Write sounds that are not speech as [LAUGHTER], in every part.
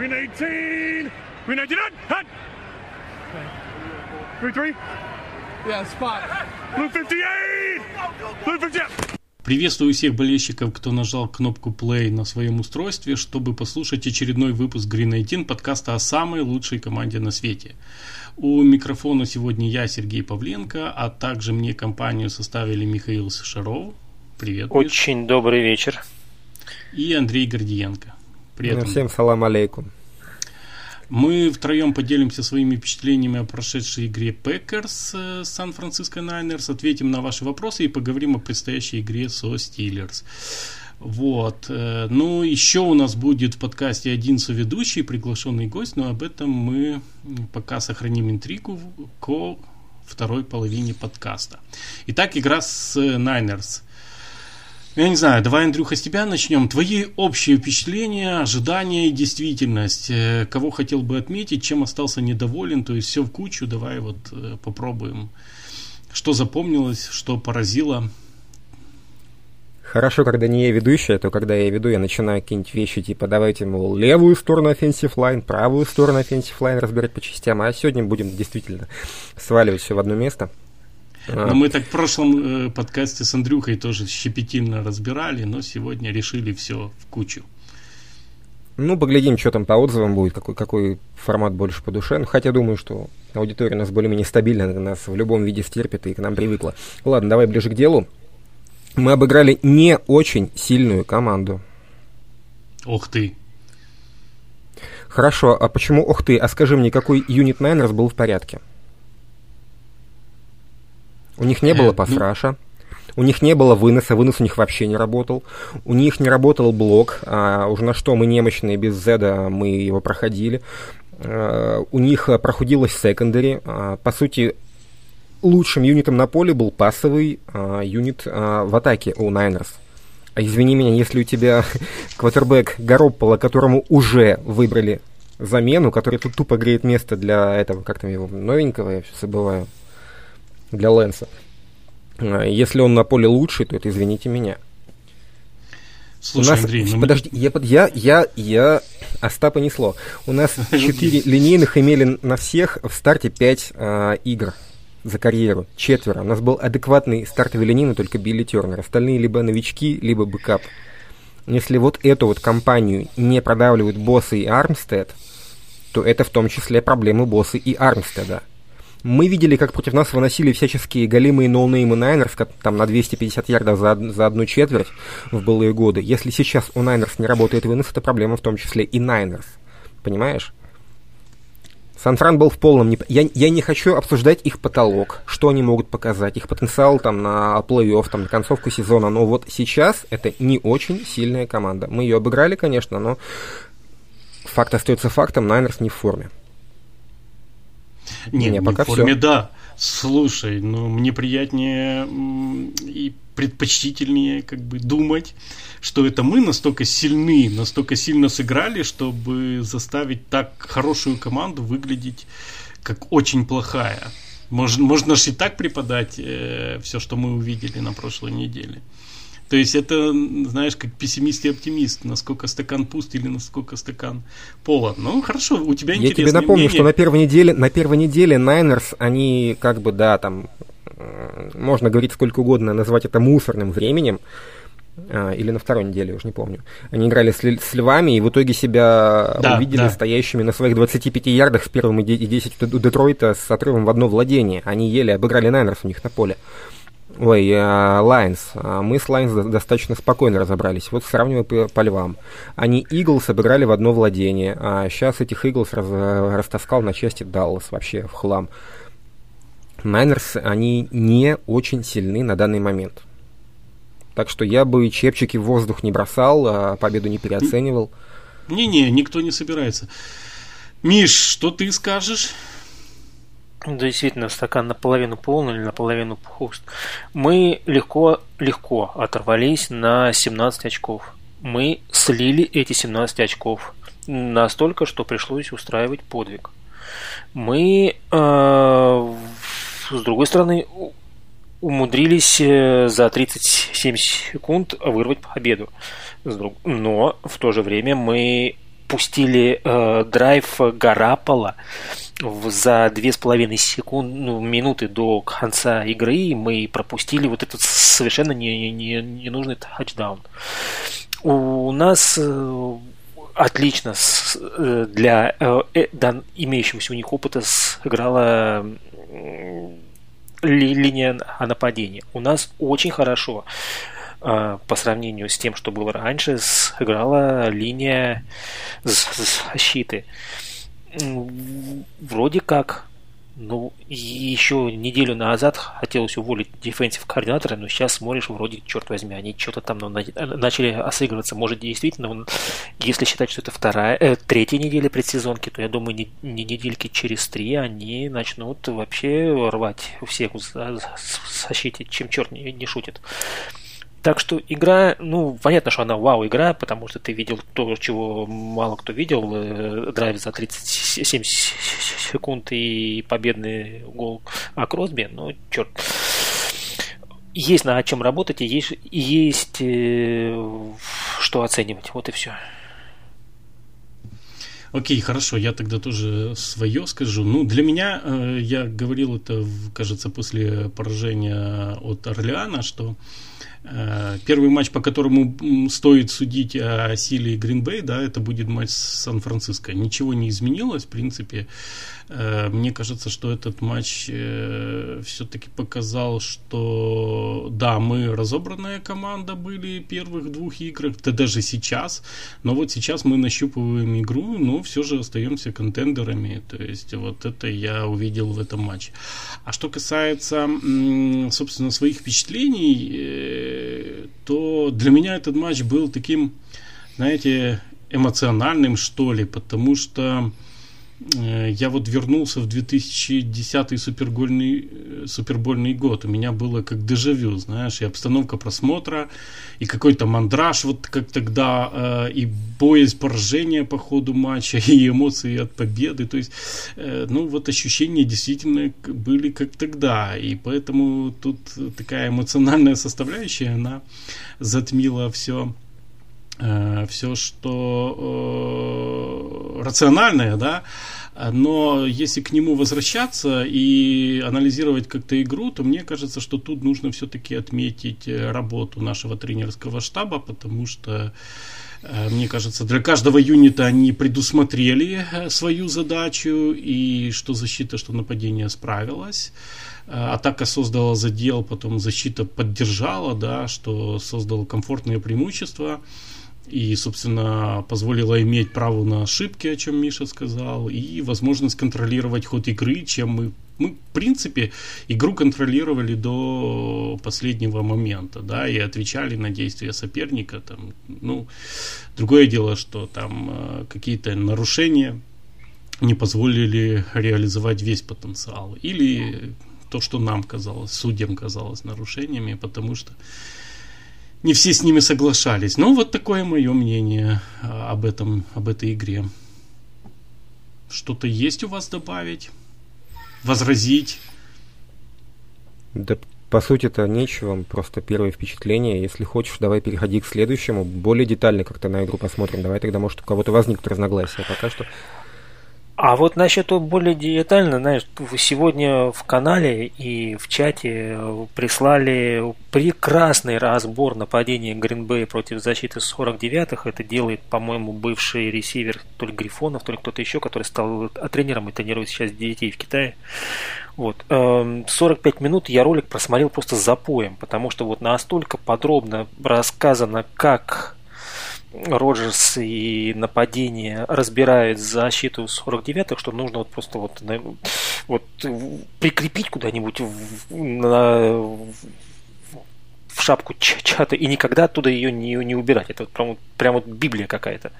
Green 18. Green 19. Hot. Green 3. Yeah, spot. Blue 58. Blue 58. Приветствую всех болельщиков, кто нажал кнопку play на своем устройстве, чтобы послушать очередной выпуск Green 18 подкаста о самой лучшей команде на свете. У микрофона сегодня я, Сергей Павленко, а также мне компанию составили Михаил Шаров. Привет. Очень добрый вечер. И Андрей Гордиенко. Привет. Всем салам алейкум. Мы втроем поделимся своими впечатлениями о прошедшей игре Пекерс с Сан-Франциско Найнерс, ответим на ваши вопросы и поговорим о предстоящей игре со Стиллерс. Вот. Э, ну, еще у нас будет в подкасте один соведущий, приглашенный гость, но об этом мы пока сохраним интригу к второй половине подкаста. Итак, игра с Найнерс. Я не знаю, давай, Андрюха, с тебя начнем. Твои общие впечатления, ожидания и действительность. Э, кого хотел бы отметить, чем остался недоволен, то есть все в кучу. Давай вот э, попробуем. Что запомнилось, что поразило. Хорошо, когда не я ведущий, а то когда я веду, я начинаю какие-нибудь вещи, типа давайте, мол, левую сторону offensive line, правую сторону offensive line разбирать по частям, а сегодня будем действительно сваливать все в одно место. А. Но мы так в прошлом э, подкасте с Андрюхой тоже щепетильно разбирали, но сегодня решили все в кучу. Ну, поглядим, что там по отзывам будет, какой, какой формат больше по душе. Ну, хотя думаю, что аудитория у нас более-менее стабильная, нас в любом виде стерпит и к нам привыкла. Ладно, давай ближе к делу. Мы обыграли не очень сильную команду. Ох ты. Хорошо, а почему ох ты? А скажи мне, какой юнит Найнерс был в порядке? У них не было э, ну пасраша. У них не было выноса, вынос у них вообще не работал. У них не работал блок, а уже на что мы немощные без Зеда мы его проходили. А, у них проходилось секондари. А, по сути, лучшим юнитом на поле был пасовый а, юнит а, в атаке у Найнерс. А извини меня, если у тебя [LAUGHS] квотербек Гаропполо, которому уже выбрали замену, который тут тупо греет место для этого, как там его, новенького, я все забываю для Лэнса. А, если он на поле лучший, то это извините меня. Слушай, У нас, Андрей, ну подожди, я, я, я, я, Остапа несло. У нас [LAUGHS] четыре линейных имели на всех в старте пять а, игр за карьеру. Четверо. У нас был адекватный стартовый линейный, только Билли Тернер. Остальные либо новички, либо backup. Если вот эту вот компанию не продавливают боссы и Армстед, то это в том числе проблемы боссы и Армстеда. Мы видели, как против нас выносили всяческие голимые ноунеймы Найнерс, там на 250 ярдов за, за одну четверть в былые годы. Если сейчас у Найнерс не работает вынос, это проблема в том числе и Найнерс. Понимаешь? Сан-Фран был в полном... Неп... Я, я не хочу обсуждать их потолок, что они могут показать, их потенциал там на плей-офф, там на концовку сезона, но вот сейчас это не очень сильная команда. Мы ее обыграли, конечно, но факт остается фактом, Найнерс не в форме. Не, не пока в форме, все. да. Слушай, ну мне приятнее и предпочтительнее как бы думать, что это мы настолько сильны, настолько сильно сыграли, чтобы заставить так хорошую команду выглядеть как очень плохая. Можно, можно же и так преподать э, все, что мы увидели на прошлой неделе. То есть это, знаешь, как пессимист и оптимист, насколько стакан пуст или насколько стакан полон. Ну, хорошо, у тебя интересно. Я тебе напомню, мнение. что на первой неделе, на первой неделе Niners, они как бы, да, там, э, можно говорить сколько угодно, назвать это мусорным временем, а, или на второй неделе, уже не помню. Они играли с, с львами и в итоге себя да, увидели да. стоящими на своих 25 ярдах с первым и 10 у Детройта с отрывом в одно владение. Они еле обыграли Найнерс у них на поле. Ой, Лайонс. Э, мы с Лайонс достаточно спокойно разобрались. Вот сравниваю по, по львам. Они Иглс обыграли в одно владение, а сейчас этих Иглс раз, растаскал на части Даллас вообще в хлам. Найнерс, они не очень сильны на данный момент. Так что я бы чепчики в воздух не бросал, а победу не переоценивал. Не-не, никто не собирается. Миш, что ты скажешь? Действительно, стакан наполовину полный или наполовину пуст. Мы легко, легко оторвались на 17 очков. Мы слили эти 17 очков настолько, что пришлось устраивать подвиг. Мы, э, с другой стороны, умудрились э, за 37 секунд вырвать победу. Но в то же время мы пустили э, драйв Гарапола за две с половиной секунд, ну, минуты до конца игры, мы пропустили вот этот совершенно не, не, ненужный тачдаун. У нас э, отлично с, э, для э, э, дан, имеющегося у них опыта сыграла ли, линия нападения. У нас очень хорошо по сравнению с тем, что было раньше, сыграла линия защиты. Вроде как ну, еще неделю назад хотелось уволить дефенсив координатора, но сейчас смотришь, вроде, черт возьми, они что-то там ну, начали осыгрываться. Может, действительно, если считать, что это вторая, э, третья неделя предсезонки, то я думаю, не, не недельки через три они начнут вообще рвать всех в защите, чем черт не, не шутит. Так что игра, ну, понятно, что она вау-игра, потому что ты видел то, чего мало кто видел. Э, драйв за 37 секунд и победный гол о Кросби. Ну, черт. Есть на чем работать и есть, есть э, что оценивать. Вот и все. Окей, хорошо, я тогда тоже свое скажу. Ну, для меня, э, я говорил это, кажется, после поражения от Орлеана, что Э, первый матч, по которому стоит судить о силе Гринбей, да, это будет матч с Сан-Франциско. Ничего не изменилось, в принципе. Э, мне кажется, что этот матч э, все-таки показал, что да, мы разобранная команда были первых двух играх, да даже сейчас, но вот сейчас мы нащупываем игру, но все же остаемся контендерами, то есть вот это я увидел в этом матче. А что касается, собственно, своих впечатлений, то для меня этот матч был таким, знаете, эмоциональным, что ли, потому что Э, я вот вернулся в 2010 супергольный, э, супербольный год. У меня было как дежавю, знаешь, и обстановка просмотра, и какой-то мандраж вот как тогда, э, и боязнь поражения по ходу матча, [LAUGHS] и эмоции от победы. То есть, ну вот ощущения действительно были как тогда. И поэтому тут такая эмоциональная составляющая, она затмила все все, что э, рациональное, да, но если к нему возвращаться и анализировать как-то игру, то мне кажется, что тут нужно все-таки отметить э, работу нашего тренерского штаба, потому что э, мне кажется, для каждого юнита они предусмотрели э, свою задачу, и что защита, что нападение справилась. Атака создала задел, потом защита поддержала, да, что создало комфортное преимущество и, собственно, позволила иметь право на ошибки, о чем Миша сказал, и возможность контролировать ход игры, чем мы, мы в принципе, игру контролировали до последнего момента, да, и отвечали на действия соперника, там, ну, другое дело, что там э, какие-то нарушения не позволили реализовать весь потенциал, или то, что нам казалось, судьям казалось нарушениями, потому что не все с ними соглашались. Но вот такое мое мнение а, об этом, об этой игре. Что-то есть у вас добавить? Возразить? Да, по сути-то нечего, просто первое впечатление. Если хочешь, давай переходи к следующему. Более детально как-то на игру посмотрим. Давай тогда, может, у кого-то возникнут разногласия. Пока что а вот насчет более детально, знаешь, сегодня в канале и в чате прислали прекрасный разбор нападения Гринбея против защиты 49-х. Это делает, по-моему, бывший ресивер то ли Грифонов, то ли кто-то еще, который стал тренером и тренирует сейчас детей в Китае. Вот. 45 эм, минут я ролик просмотрел просто запоем, потому что вот настолько подробно рассказано, как Роджерс и нападение разбирает защиту 49-х, что нужно вот просто вот, вот прикрепить куда-нибудь в, на, в шапку чата и никогда оттуда ее не, не убирать. Это вот прям, прям вот Библия какая-то.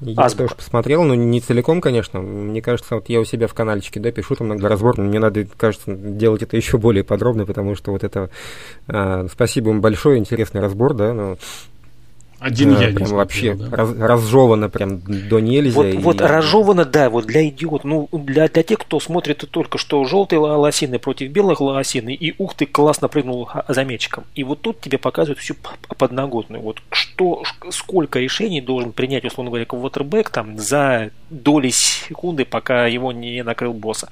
Я Азбука. тоже посмотрел, но не целиком, конечно. Мне кажется, вот я у себя в каналчике, да, пишу там иногда разбор, но мне надо, кажется, делать это еще более подробно, потому что вот это... Э, спасибо вам большое, интересный разбор, да, но Один Да, я не прям смотрел, вообще да. раз- разжевано прям до нельзя. Вот, и- вот разжевано, да, вот для идиот, ну, для, для тех, кто смотрит только что желтые лосины против белых лосины, и ух ты, классно прыгнул за мячиком. И вот тут тебе показывают всю подноготную. Вот что, сколько решений должен принять, условно говоря, квотербек там за доли секунды, пока его не накрыл босса.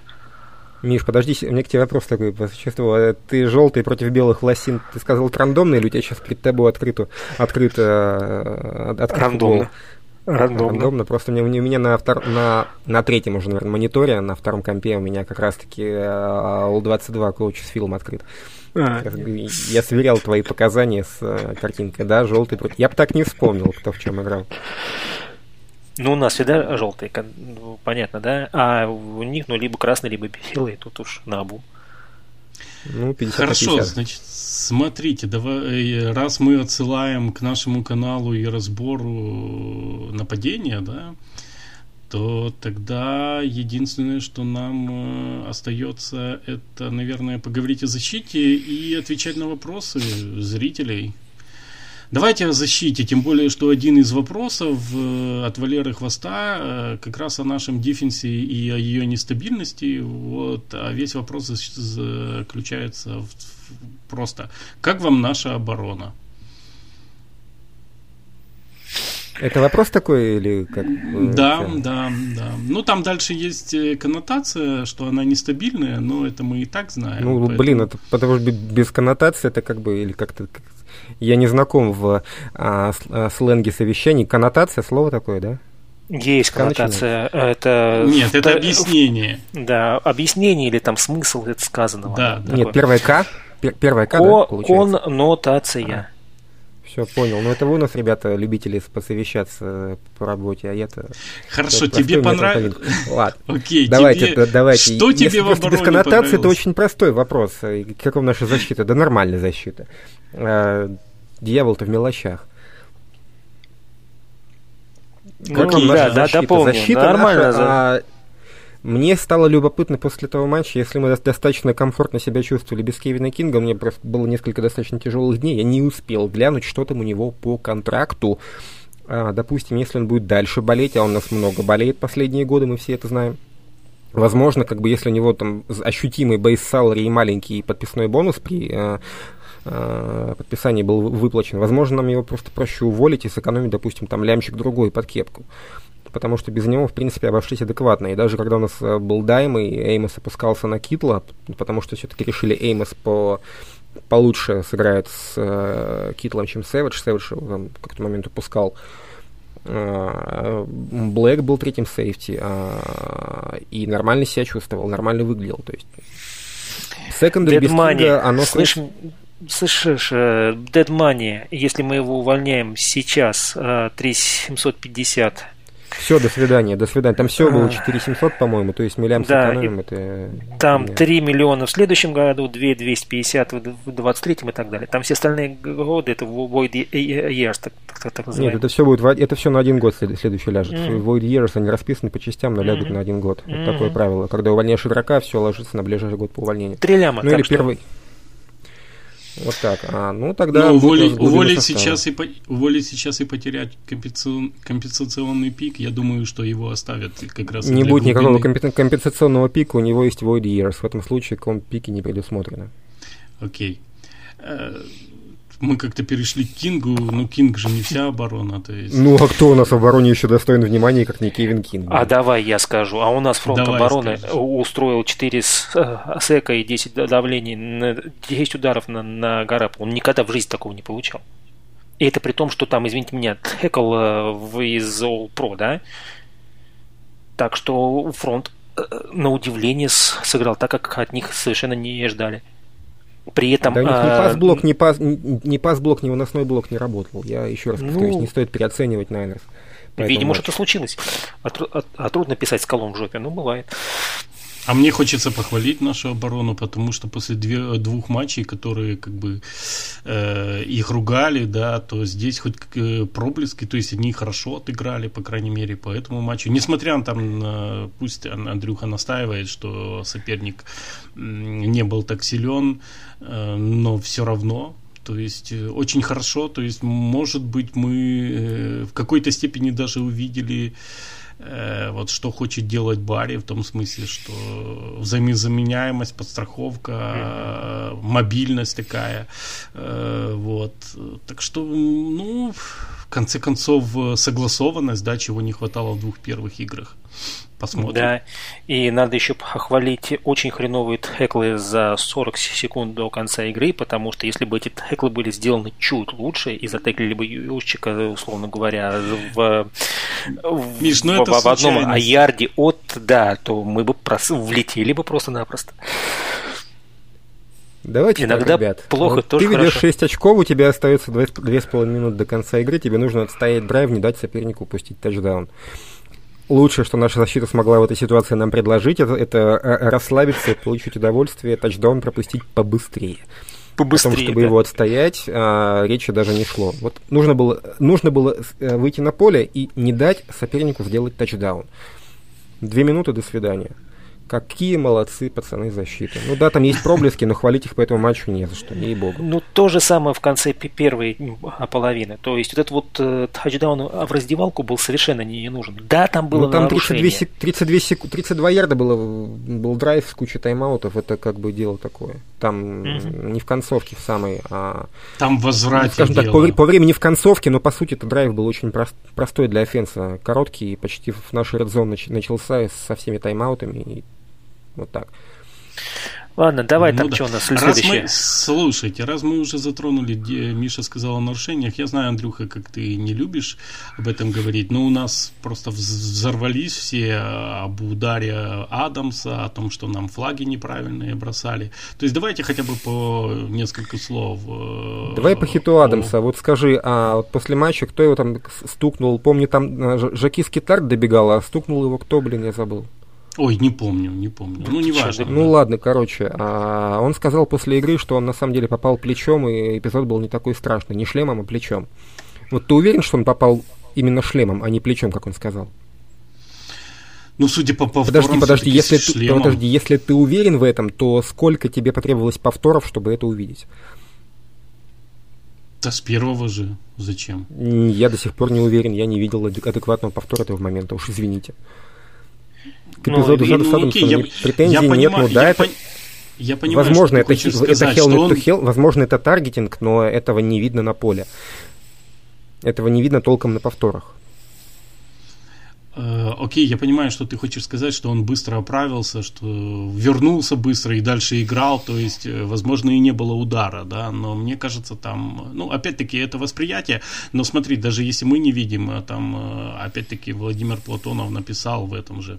Миш, подожди, у меня к тебе вопрос такой по существу. А Ты желтый против белых лосин, ты сказал это рандомно, или у тебя сейчас перед тобой открыто, открыто, э, открыт? Рандомно. Рандомно. Рандомно. Просто у меня, у меня на, втор- на, на третьем уже, наверное, мониторе, на втором компе у меня как раз-таки Л-22 коуч с фильм открыт. А, Я сверял твои показания с э, картинкой, да, желтый против... Я бы так не вспомнил, кто в чем играл. Ну, у нас всегда желтые, ну, понятно, да? А у них, ну, либо красные, либо белые, тут уж на обу. Ну, 50 на Хорошо, 50. значит, смотрите, давай, э, раз мы отсылаем к нашему каналу и разбору нападения, да, то тогда единственное, что нам э, остается, это, наверное, поговорить о защите и отвечать на вопросы зрителей. Давайте о защите, тем более, что один из вопросов э, от Валеры Хвоста э, как раз о нашем дефенсе и о ее нестабильности. Вот, а весь вопрос заключается в, просто, как вам наша оборона? Это вопрос такой или как? э, Да, это? да, да. Ну, там дальше есть коннотация, что она нестабильная, но это мы и так знаем. Ну, поэтому- блин, это потому что бе- без коннотации это как бы, или как-то... Я не знаком в а, с- а, сленге совещаний. Коннотация, слово такое, да? Есть коннотация. Это... Нет, это объяснение. Да, объяснение или там смысл это сказанного. Да, да. Нет, первое К. пер- Первое К, да, получается? Коннотация. Все, понял. Ну, это вы у нас, ребята, любители посовещаться по работе, а я-то... Хорошо, простой [LAUGHS] тебе понравилось? Ладно. Окей, Давайте, тебе- да- давайте. Что Если тебе в без обороне коннотации, это очень простой вопрос. И Какова наша защита? Да нормальная защита. А, Дьявол-то в мелочах. Ну, Как вам Окей, наша да, да, защита? дополню. Защита Нормально. наша, за- а, Мне стало любопытно после этого матча, если мы до- достаточно комфортно себя чувствовали без Кевина Кинга, мне просто было несколько достаточно тяжелых дней, я не успел глянуть, что там у него по контракту. А, допустим, если он будет дальше болеть, а он у нас много болеет последние годы, мы все это знаем. Возможно, как бы если у него там ощутимый бейс салари и маленький подписной бонус при э, э, подписании был вы- выплачен, возможно, нам его просто проще уволить и сэкономить, допустим, там лямчик другой под кепку. Потому что без него, в принципе, обошлись адекватно. И даже когда у нас э, был Дайм, и Эймос опускался на Китла, потому что все-таки решили Эймос по получше сыграет с э, Китлом, чем Сэвидж. Сэвидж его там в какой-то момент упускал. А, Блэк был третьим сейфти, а, и нормально себя чувствовал, нормально выглядел. То есть секондари без Кинга, оно... Слышь, слышишь, э, Dead Money, если мы его увольняем сейчас, э, 3750, Все, до свидания, до свидания. Там все было А. 4700, по-моему, то есть миллиам Да, сэкономим, это... там не- 3 миллиона в следующем году, 2 250 в в 23 и так далее. Там все остальные годы это void e- e- years, так, так, так Нет, называемые. это все будет, это все на один год след- следующий ляжет. Мгм. Void years, они расписаны по частям, но лягут Мгм. на один год. Это Мгм. такое правило. Когда увольняешь игрока, все ложится на ближайший год по увольнению. Три ляма. Ну или что- первый. Вот так. А, ну тогда нас уволить, уволить сейчас и, по- уволить сейчас и потерять компенсацион- компенсационный pick, я думаю, что его оставят как раз Не будет никакого глубины. компен- компенсационного пика, у него есть void years. В этом случае comp пики не предусмотрено. Окей. Э, Мы как-то перешли к Кингу, но Кинг же не вся оборона, то есть... Ну а кто у нас в обороне еще достоин внимания, как не Кевин Кинг? А давай я скажу. А у нас фронт Давай обороны скажешь. устроил 4 с, э, сека и 10 д- давлений, на 10 ударов на, на Гарапу. Он никогда в жизни такого не получал. И это при том, что там, извините меня, Текл э, из All Pro, да? Так что фронт, э, на удивление, сыграл так, как от них совершенно не ждали. При этом... Да у них ни а, пас-блок, ни, пас, ни, пас-блок, ни выносной блок не работал. Я еще раз повторюсь, Ну, не стоит переоценивать Найнерс. Видимо, матчу. что-то случилось. А, а- а трудно писать скалом в жопе, ну, бывает. А мне хочется похвалить нашу оборону, потому что после двух матчей, которые как бы э, их ругали, да, то здесь хоть э, проблески, то есть они хорошо отыграли, по крайней мере, по этому матчу. Несмотря на там, пусть Ан- Андрюха настаивает, что соперник не был так силен, э, но все равно. То есть э, очень хорошо, то есть может быть мы э, в какой-то степени даже увидели э, вот что хочет делать Барри в том смысле, что взаимозаменяемость, подстраховка, mm-hmm. мобильность такая, вот. Так что, ну, в конце концов, согласованность, да, чего не хватало в двух первых играх. Посмотрим. Да, и надо еще похвалить очень хреновые теклы за 40 секунд до конца игры, потому что если бы эти теклы были сделаны чуть лучше и затеклили бы Юрчика, условно говоря, в, Миш, в, в, в одном аярде от, да, то мы бы прос... влетели бы просто-напросто. Давайте Иногда так, ребят. плохо вот тоже Ты ведешь хорошо. 6 очков, у тебя остается 2,5 минуты до конца игры, тебе нужно отстоять драйв, не дать сопернику упустить тачдаун лучшее, что наша защита смогла в этой ситуации нам предложить, это, это э, расслабиться, получить удовольствие, тачдаун пропустить побыстрее. Побыстрее, О том, чтобы да. его отстоять, а, речи даже не шло. Вот нужно было, нужно было э, выйти на поле и не дать сопернику сделать тачдаун. Две минуты, до свидания. Какие молодцы пацаны защиты. Ну да, там есть проблески, но хвалить их по этому матчу не за что, ей-богу. Ну, то же самое в конце первой половины. То есть, вот этот вот э, тачдаун в раздевалку был совершенно не, не нужен. Да, там было ну, там 32, нарушение. сек, 32, сек, 32 ярда было, был драйв с кучей тайм-аутов, это как бы дело такое. Там Мгм. не в концовке в самой, а Там в возврате скажем так, дело. по, по времени в концовке, но по сути это драйв был очень прост- простой для офенса, короткий, почти в наш red zone нач- начался со всеми тайм-аутами, и вот так. Ладно, давай Ну там да. что у Раз нас следующее. мы, слушайте, раз мы уже затронули, где Миша сказал о нарушениях, я знаю, Андрюха, как ты не любишь об этом говорить, но у нас просто вз- взорвались все об ударе Адамса, о том, что нам флаги неправильные бросали. То есть давайте хотя бы по несколько слов. э, Давай по хиту о- Адамса. Вот скажи, а вот после матча кто его там стукнул? Помню, там э, Ж- Жакис Китар добегал, а стукнул его кто, блин, я забыл. Ой, не помню, не помню. Ну, не важно. Ну ладно, короче, а он сказал после игры, что он на самом деле попал плечом, и эпизод был не такой страшный, не шлемом, а плечом. Вот ты уверен, что он попал именно шлемом, а не плечом, как он сказал? Ну, судя по повторам, Подожди, подожди, если ты, шлемом. подожди, если ты уверен в этом, то сколько тебе потребовалось повторов, чтобы это увидеть? Да с первого же. Зачем? Я до сих пор не уверен, я не видел адек- адекватного повтора этого момента, уж извините. К Ну, эпизоду Ну, ну, Саддамсона окей, я- претензий я нет, понимаю- ну да, я это... пон- Я понимаю, возможно, что это, хочешь хи- это сказать, что он- hell, возможно, это таргетинг, но этого не видно на поле. Этого не видно толком на повторах. Э, Окей, я понимаю, что ты хочешь сказать, что он быстро оправился, что вернулся быстро и дальше играл, то есть, э, возможно, и не было удара, да, но мне кажется, там, ну, опять-таки, это восприятие, но смотри, даже если мы не видим, э, там, опять-таки, Владимир Платонов написал в этом же,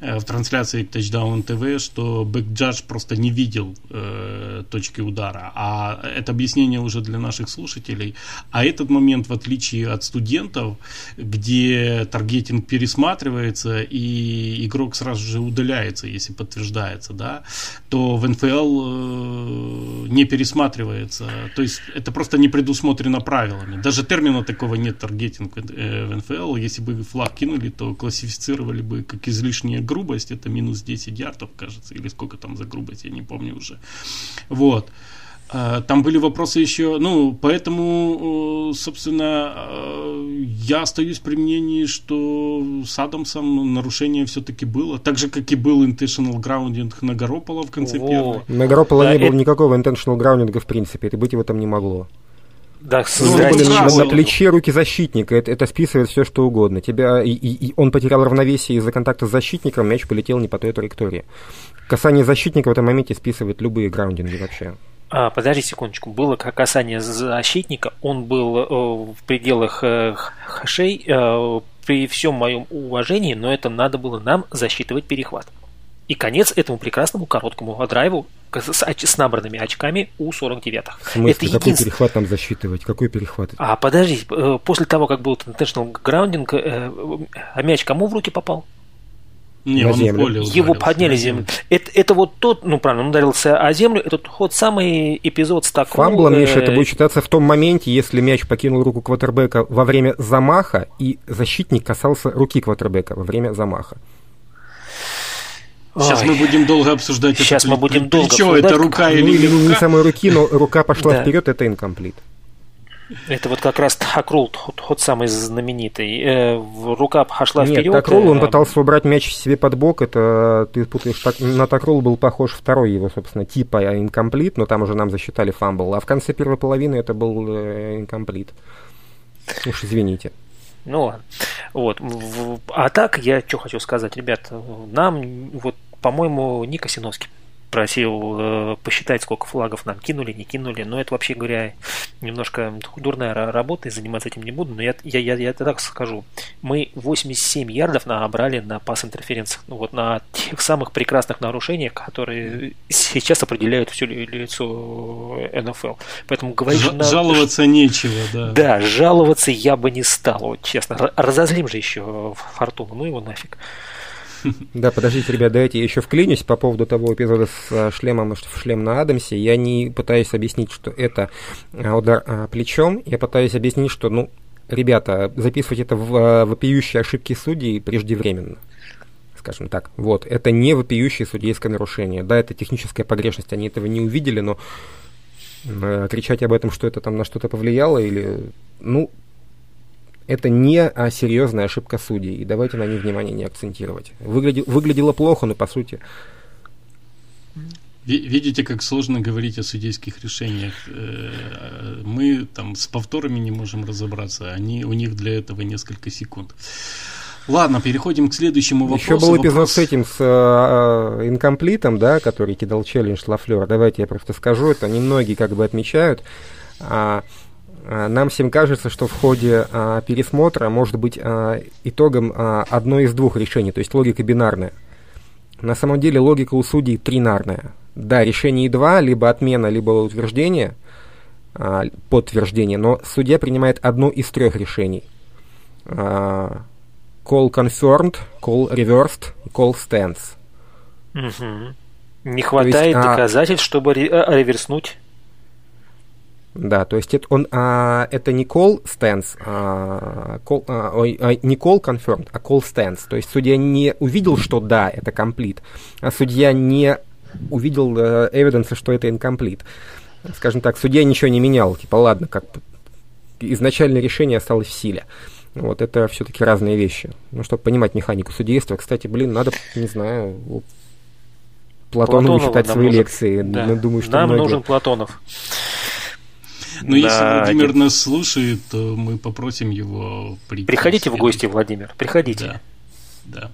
в трансляции Touchdown TV, что бэкджадж просто не видел э, точки удара, а это объяснение уже для наших слушателей, а этот момент, в отличие от студентов, где таргетинг пересматривается и игрок сразу же удаляется, если подтверждается, да, то в НФЛ э, не пересматривается. То есть это просто не предусмотрено правилами. Даже термина такого нет таргетинг э, в НФЛ. Если бы флаг кинули, то классифицировали бы как излишняя грубость. Это минус 10 ярдов, кажется, или сколько там за грубость, я не помню уже. Вот. А, Там были вопросы еще, ну, поэтому, э, собственно, э, я остаюсь при мнении, что с Адамсом нарушение все-таки было, так же, как и был intentional grounding на Гаропола в конце Во. первой. На Garoppolo Да, не было это- никакого intentional граундинга в принципе, это быть в этом не могло. Да, Ну, на, на плече руки защитника, это, это списывает все, что угодно. Тебя, и, и- и он потерял равновесие из-за контакта с защитником, мяч полетел не по той траектории. Касание защитника в этом моменте списывает любые граундинги вообще. А, подожди секундочку. Было как касание защитника. Он был э, в пределах э, хэшей э, при всем моем уважении, но это надо было нам засчитывать перехват. И конец этому прекрасному короткому драйву с, с набранными очками у 49-х. В смысле, Это какой единственное. перехват там засчитывать? Какой перехват? А подожди, э, после того, как был intentional grounding, э, а мяч кому в руки попал? Не, На он в землю. поле Его ударился, подняли земли. Это, это вот тот, ну правильно, он ударился о землю, это тот самый эпизод с такой... Фамблом, э, Миша, это будет считаться в том моменте, если мяч покинул руку квотербека во время замаха, и защитник касался руки квотербека во время замаха. Сейчас Ой. мы будем долго обсуждать Сейчас это мы будем долго плечо, обсуждать, это рука Ну, или или не не рука. самой руки, но рука пошла вперед, это инкомплит. Это вот как раз tuck rule, тот, тот самый знаменитый. Э, рука пошла Нет, вперед. Tuck rule, он э, пытался убрать мяч себе под бок, это ты путаешь, так- на tuck rule был похож второй его, собственно, типа incomplete, но там уже нам засчитали fumble, а в конце первой половины это был э, incomplete. Уж извините. Ну ладно. Вот. А так, я что хочу сказать, ребят, нам, вот, по-моему, Ника Синовский просил э, посчитать, сколько флагов нам кинули, не кинули. Но это, вообще говоря, немножко дурная ра- работа, и заниматься этим не буду. Но я, я, я, я так скажу. Мы 87 ярдов набрали на пас интерференциях. Ну, вот на тех самых прекрасных нарушениях, которые сейчас определяют все лицо НФЛ. Поэтому говорить, Ж- на- Жаловаться нечего, да. да, жаловаться я бы не стал, вот честно. Разозлим же еще Фортуну, ну его нафиг. [LAUGHS] Да, подождите, ребят, дайте я еще вклинюсь по поводу того эпизода с а, шлемом ш- шлем на Адамсе. Я не пытаюсь объяснить, что это а, удар а, плечом. Я пытаюсь объяснить, что, ну, ребята, записывать это в вопиющие ошибки судей преждевременно. Скажем так. Вот. Это не вопиющее судейское нарушение. Да, это техническая погрешность. Они этого не увидели, но кричать об этом, что это там на что-то повлияло, или. Ну, это не а, серьезная ошибка судей, и давайте на них внимание не акцентировать. Выгляди- выглядело плохо, но по сути. Ви- Видите, как сложно говорить о судейских решениях. Э, Мы там с повторами не можем разобраться. Они, у них для этого несколько секунд. Ладно, переходим к следующему вопросу. Еще был эпизод Вопрос- с этим, с а, инкомплитом, да, который кидал челлендж Лафлер. Давайте я просто скажу, это немногие как бы отмечают. А, а, нам всем кажется, что в ходе а, пересмотра может быть а, итогом а, одно из двух решений, то есть логика бинарная. На самом деле логика у судей тринарная. Да, решений два, либо отмена, либо утверждение, а, подтверждение, но судья принимает одно из трех решений. А, Call confirmed, call reversed, call stands. Мгм. Не хватает а- доказательств, чтобы ре- а, реверснуть. Да, то есть это, он, а, это не call stands, а, call, а, ой, а, не call confirmed, а call stands. То есть судья не увидел, что да, это complete, а судья не увидел э, evidence, что это incomplete. Скажем так, судья ничего не менял. Типа, ладно, как изначальное решение осталось в силе. Вот это все-таки разные вещи. Ну, чтобы понимать механику судейства. Кстати, блин, надо, не знаю, Платонову Платонова читать свои нужен. лекции. Да. Ну, Думаю, что Нам многие- нужен Платонов. Но если Да, Владимир один. нас слушает, то мы попросим его прийти. Приходите в гости, Владимир. Приходите. Да, да.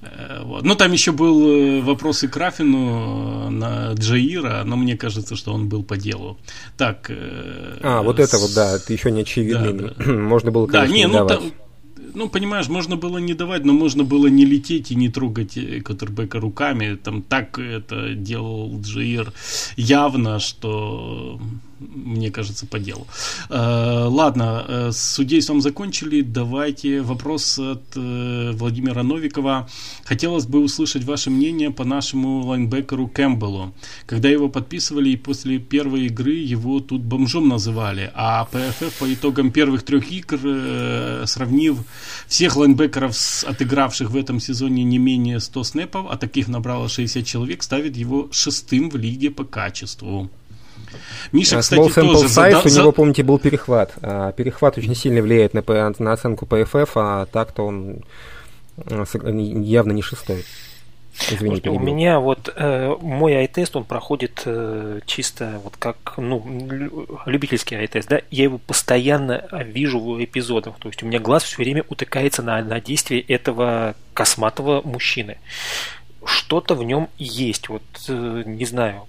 Э, вот. Ну, там еще был э, вопрос и Крафину э, на Джаира, но мне кажется, что он был по делу. Так. э, А, вот это с- вот, да, это еще не очевидный. Да, [CLEARS THROAT] Можно было, Да, конечно, не, не ну давать. там, ну, понимаешь, можно было не давать, но можно было не лететь и не трогать э, Коттербека руками. Там так это делал Джаир явно, что мне кажется, по делу. Э, ладно, э, с судейством закончили. Давайте вопрос от э, Владимира Новикова. Хотелось бы услышать ваше мнение по нашему лайнбекеру Кэмпбеллу. Когда его подписывали, и после первой игры его тут бомжом называли, а ПФФ по итогам первых трех игр, сравнив всех лайнбекеров, отыгравших в этом сезоне не менее 100 снэпов, а таких набрало 60 человек, ставит его шестым в лиге по качеству. Миша, А кстати, Small sample тоже size, зада- у него, помните, был перехват. А, перехват очень сильно влияет на, на оценку PFF, а так-то он явно не шестой. Извини, Вот у меня вот э, мой ай-тест, он проходит э, чисто вот как, ну, лю- любительский ай-тест, да, я его постоянно вижу в эпизодах, то есть у меня глаз все время утыкается на, на действие этого косматого мужчины. Что-то в нем есть, вот, э, не знаю,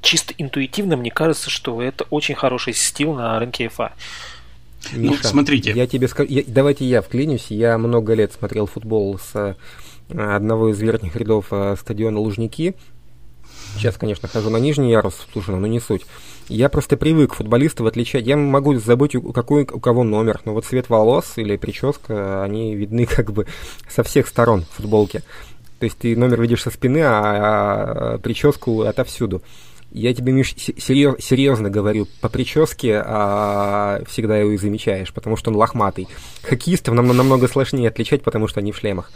чисто интуитивно мне кажется, что это очень хороший стил на рынке ФА. Ну, Миша, смотрите. Я тебе скажу, я- давайте я вклинюсь. Я много лет смотрел футбол с э, одного из верхних рядов э, стадиона Лужники. Сейчас, конечно, хожу на нижний ярус, слушай, но не суть. Я просто привык футболистов отличать. Я могу забыть, у, какой, у кого номер, но вот цвет волос или прическа, они видны [LAUGHS] как бы со всех сторон в футболке. То есть ты номер видишь со спины, а, а прическу отовсюду. Я тебе, Миш, серьез, серьезно говорю, по прическе а, всегда его и замечаешь, потому что он лохматый. Хоккеистов нам намного сложнее отличать, потому что они в шлемах.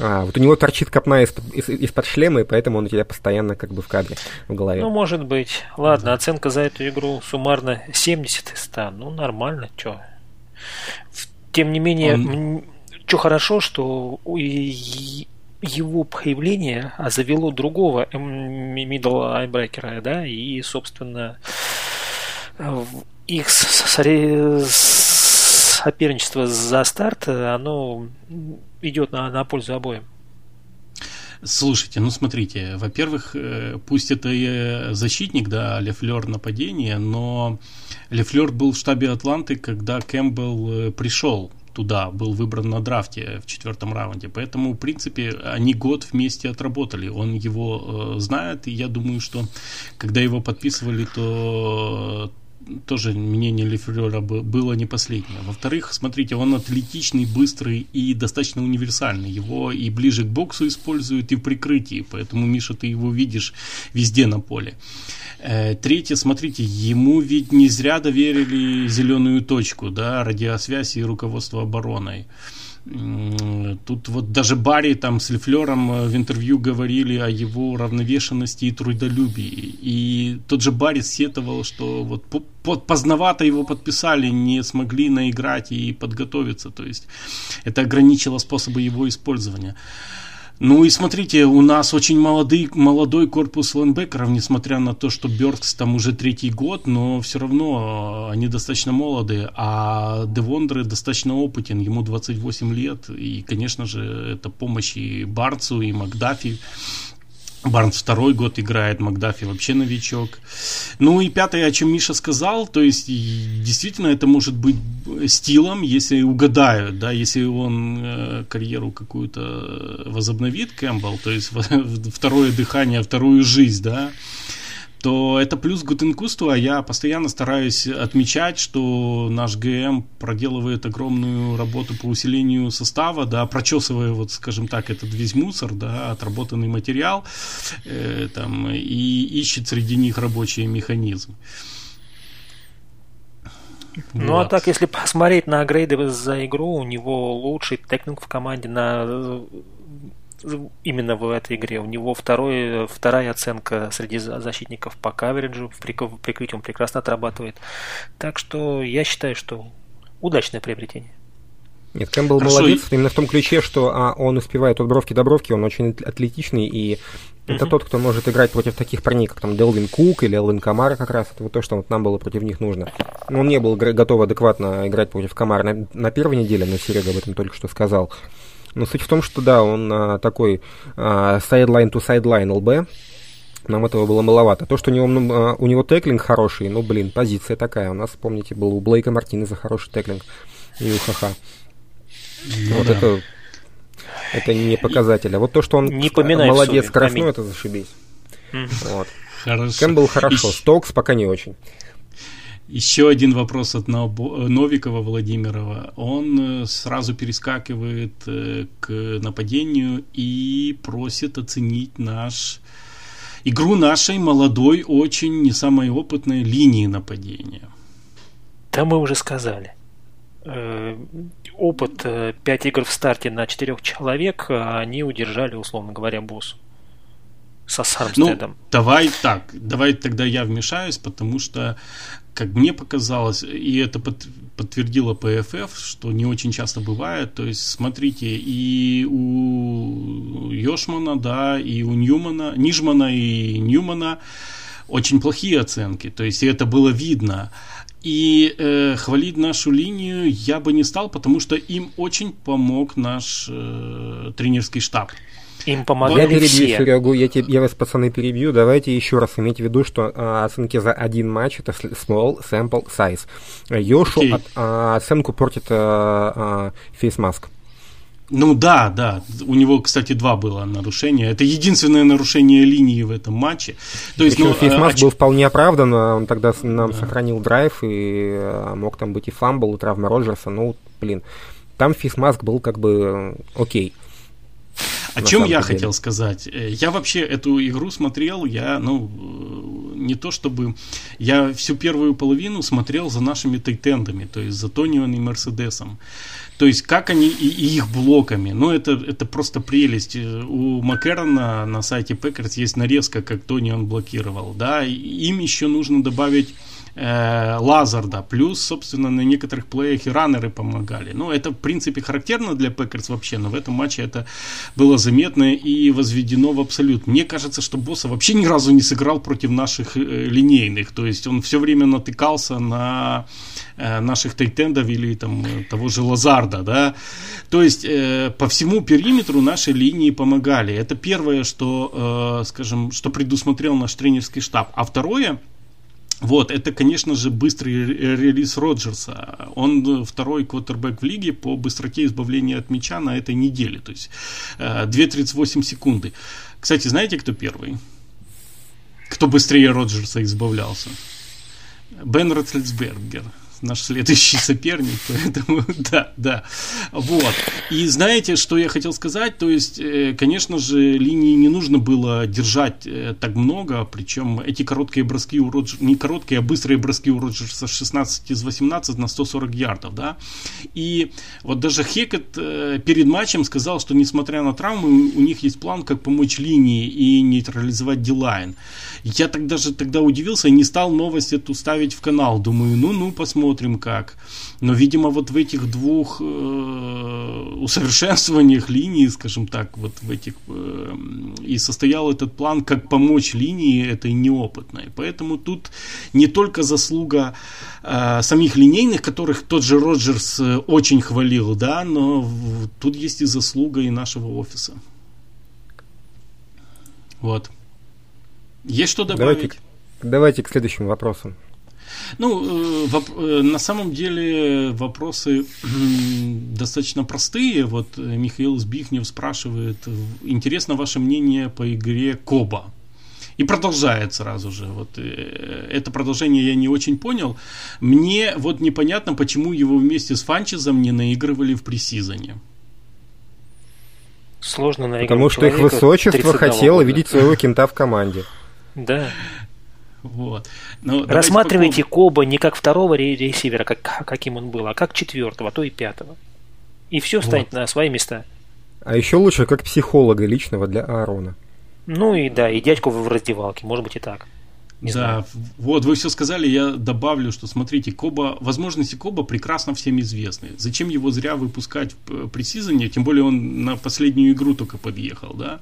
А, вот у него торчит копна из, из, из-под шлема, и поэтому он у тебя постоянно как бы в кадре, в голове. Ну, может быть. Ладно, да. оценка за эту игру суммарно 70 из 100. Ну, нормально, чё. Тем не менее, он... что хорошо, что его появление завело другого middle айбрекера, да, и, собственно, их соперничество за старт, оно идет на, на пользу обоим. Слушайте, ну смотрите, во-первых, э, пусть это и защитник, да, Лефлер нападение, но Лефлер был в штабе Атланты, когда Кэмпбелл э, пришел туда, был выбран на драфте в четвертом раунде. Поэтому, в принципе, они год вместе отработали. Он его э, знает, и я думаю, что когда его подписывали, то тоже мнение Лефлера было не последнее. Во-вторых, смотрите, он атлетичный, быстрый и достаточно универсальный. Его и ближе к боксу используют, и в прикрытии, поэтому, Миша, ты его видишь везде на поле. Э, третье, смотрите, ему ведь не зря доверили зеленую точку, да, радиосвязь и руководство обороной. Тут вот даже Барри там с Лефлером э, в интервью говорили о его уравновешенности и трудолюбии. И тот же Барри сетовал, что вот поздновато его подписали, не смогли наиграть и подготовиться. То есть это ограничило способы его использования. Ну и смотрите, у нас очень молодый, молодой корпус лайнбекеров, несмотря на то, что Бёркс там уже третий год, но все равно они достаточно молодые, а Девондре достаточно опытен, ему 28 лет, и, конечно же, это помощь и Барцу, и Макдафи, Барнс второй год играет, Макдафи вообще новичок. Ну и пятое, о чем Миша сказал, то есть действительно это может быть стилом, если угадают, да, если он э, карьеру какую-то возобновит, Кэмпбелл, то есть [LAUGHS] второе дыхание, вторую жизнь, да, то это плюс Гутенкусту, а я постоянно стараюсь отмечать, что наш ГМ проделывает огромную работу по усилению состава, да, прочесывая, вот, скажем так, этот весь мусор, да, отработанный материал, э, там, и ищет среди них рабочие механизмы. Ну вот. а так, если посмотреть на грейды за игру, у него лучший текнинг в команде на именно в этой игре. У него второй, вторая оценка среди защитников по кавериджу, в прикрытии он прекрасно отрабатывает. Так что я считаю, что удачное приобретение. Нет, Кэмпбелл Хорошо. молодец именно в том ключе, что а, он успевает от бровки до бровки, он очень атлетичный, и это uh-huh. тот, кто может играть против таких парней, как там Делвин Кук или Элвин Камара как раз. Это вот то, что вот нам было против них нужно. Но он не был готов адекватно играть против Камара на, на первой неделе, но Серега об этом только что сказал. Но суть в том, что да, он а, такой а, sideline to sideline ЛБ. Нам этого было маловато. То, что у него, ну, а, у него теклинг хороший, ну, блин, позиция такая. У нас, помните, был у Блейка Мартинеза хороший теклинг. И у ХХ. Ну, вот да. это, это не показатель. А вот то, что он не молодец, скоростной, это зашибись. Mm. Вот. Хорошо. Кэмпбелл хорошо, И... Стокс пока не очень. Еще один вопрос от Новикова Владимирова. Он э, сразу перескакивает э, к нападению и просит оценить наш игру нашей молодой, очень не самой опытной линии нападения. Да мы уже сказали. Э, опыт 5 игр в старте на 4 человек они удержали, условно говоря, боссу со Сармстедом. Ну, давай так, давай тогда я вмешаюсь, потому что как мне показалось, и это под, подтвердило ПФФ, что не очень часто бывает. То есть, смотрите, и у Йошмана, да, и у Ньюмана, Нижмана и Ньюмана очень плохие оценки. То есть, это было видно. И э, хвалить нашу линию я бы не стал, потому что им очень помог наш э, тренерский штаб. Им помогали я перебью все. Серегу, я, тебе, я вас, пацаны, перебью. Давайте еще раз иметь в виду, что а, оценки за один матч это small sample size. Йошу okay. от, а, оценку портит а, а, face mask. Ну да, да. У него, кстати, два было нарушения. Это единственное нарушение линии в этом матче. То есть, Причем ну, face mask а, был вполне оправдан. Он тогда нам да. сохранил драйв и а, мог там быть и fumble, и травма Роджерса. Ну, блин. Там face mask был как бы окей. О чем я хотел сказать? Э, я вообще эту игру смотрел, я, ну, э, не то чтобы... Я всю первую половину смотрел за нашими tight end ами, то есть за Тоньяном и Мерседесом. То есть как они и, и их блоками. Ну, это, это просто прелесть. У Маккерона на сайте Packers есть нарезка, как Тоньян блокировал. Да, им еще нужно добавить э, Лазарда. Плюс, собственно, на некоторых play ях и runner ы помогали. Ну, это, в принципе, характерно для Пекерс вообще, но в этом матче это было заметно и возведено в абсолют. Мне кажется, что Босса вообще ни разу не сыграл против наших э, линейных. То есть он все время натыкался на э, наших тайтендов или там э, того же Лазарда, да. То есть э, по всему периметру наши линии помогали. Это первое, что, э, скажем, что предусмотрел наш тренерский штаб. А второе, вот, это, конечно же, быстрый релиз Роджерса. Он второй квотербек в лиге по быстроте избавления от мяча на этой неделе. То есть 2.38 э, секунды. Кстати, знаете, кто первый? Кто быстрее Роджерса избавлялся? Бен Ротлицбергер наш следующий соперник, [LAUGHS] поэтому да, да. Вот. И знаете, что я хотел сказать? То есть, э, конечно же, линии не нужно было держать э, так много, причем эти короткие броски у Роджерса, не короткие, а быстрые броски у Роджерса 16 из 18 на 140 ярдов, да. И вот даже Хекет э, перед матчем сказал, что несмотря на травмы, у них есть план, как помочь линии и нейтрализовать Дилайн. Я тогда же тогда удивился и не стал новость эту ставить в канал. Думаю, ну-ну, посмотрим посмотрим как. Но, видимо, вот в этих двух э, усовершенствованиях линии, скажем так, вот в этих э, и состоял этот план, как помочь линии этой неопытной. Поэтому тут не только заслуга э, самих линейных, которых тот же Роджерс очень хвалил, да, но тут есть и заслуга и нашего офиса. Вот. Есть что добавить? Давайте, давайте к следующим вопросам. Ну, э, э, на самом деле вопросы достаточно простые. Вот э, Михаил Збихнев спрашивает, интересно ваше мнение по игре Коба? И продолжает сразу же. Вот это продолжение я не очень понял. Мне вот непонятно, почему его вместе с Фанчезом не наигрывали в пресизоне. Сложно наигрывать. Потому что их высочество хотело года. видеть своего кента в команде. Да. Вот. Но Рассматривайте по... Коба не как второго ресивера, как, каким он был, а как четвертого, а то и пятого. И все встанет вот. на свои места. А еще лучше как психолога личного для Аарона. Ну и да, и дядьку в раздевалке, может быть и так. Не да, знаю. вот вы все сказали, я добавлю, что смотрите, Коба, возможности Коба прекрасно всем известны. Зачем его зря выпускать в пресизоне, тем более он на последнюю игру только подъехал, да?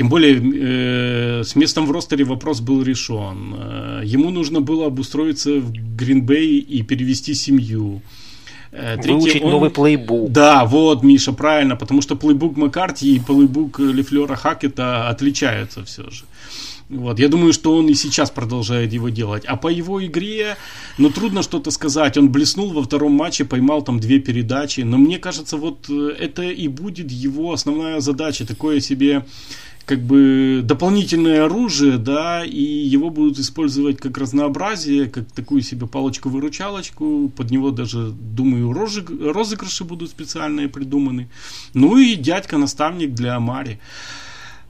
Тем более э, с местом в ростере вопрос был решен. Э, ему нужно было обустроиться в Гринбей и перевести семью. Э, третье, Выучить он... новый плейбук. Да, вот, Миша, правильно, потому что плейбук Маккарти и плейбук Лефлера Хакета отличаются все же. Вот, я думаю, что он и сейчас продолжает его делать. А по его игре, ну, трудно что-то сказать. Он блеснул во втором матче, поймал там две передачи. Но мне кажется, вот э, это и будет его основная задача. Такое себе как бы дополнительное оружие, да, и его будут использовать как разнообразие, как такую себе палочку-выручалочку, под него даже, думаю, розыгрыши будут специальные придуманы. Ну и дядька-наставник для Амари.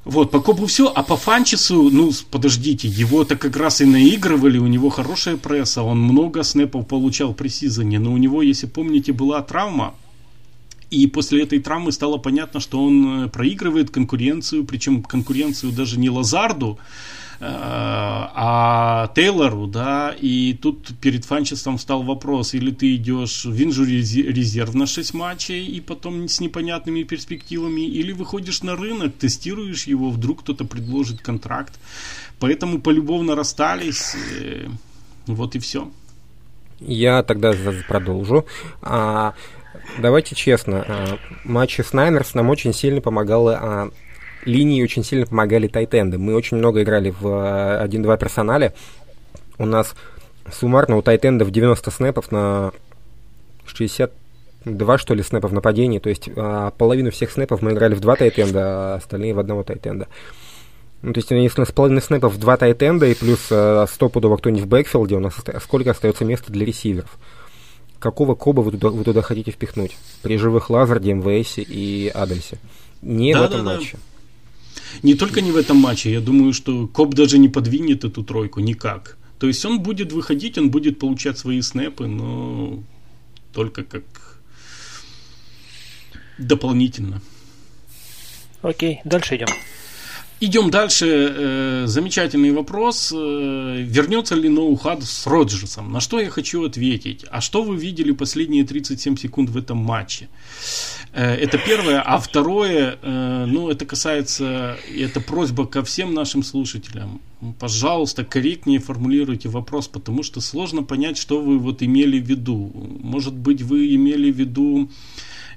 Вот, по Кобу все, а по Фанчесу, ну, подождите, его-то как раз и наигрывали, у него хорошая пресса, он много снэпов получал при сезоне, но у него, если помните, была травма, и после этой травмы стало понятно, что он э, проигрывает конкуренцию, причем конкуренцию даже не Лазарду, э, а Тейлору, да, и тут перед Фанчестом встал вопрос, или ты идешь в инжури резерв на 6 матчей и потом с непонятными перспективами, или выходишь на рынок, тестируешь его, вдруг кто-то предложит контракт. Поэтому полюбовно расстались, э, вот и все. Я тогда продолжу. А, Давайте честно, а, матчи с Найнерс нам очень сильно помогало а, линии очень сильно помогали тайтенды. Мы очень много играли в 1-2 а, персонале. У нас суммарно у тайтендов 90 снэпов на 62, что ли, снэпов нападений. То есть половину всех снэпов мы играли в два тайтенда, а остальные в одного тайтенда. Ну, то есть, если у нас половина снэпов в два тайтенда и плюс 100 пудово кто-нибудь в backfield е, у нас сколько остается места для ресиверов? Какого Кобба вы туда, вы туда хотите впихнуть? При живых Лазарде, MVS е и Адамсе. Не Да, в этом да, да. матче. Не только не в этом матче, я думаю, что Кобб даже не подвинет эту тройку никак. То есть он будет выходить, он будет получать свои snap ы, но только как дополнительно. Окей, дальше идем. Идем дальше. Э, замечательный вопрос. Э, вернется ли Ноухад с Роджерсом? На что я хочу ответить? А что вы видели последние 37 секунд в этом матче? Э, это первое. А второе, ну, это касается, это просьба ко всем нашим слушателям. Пожалуйста, корректнее формулируйте вопрос, потому что сложно понять, что вы вот имели в виду. Может быть, вы имели в виду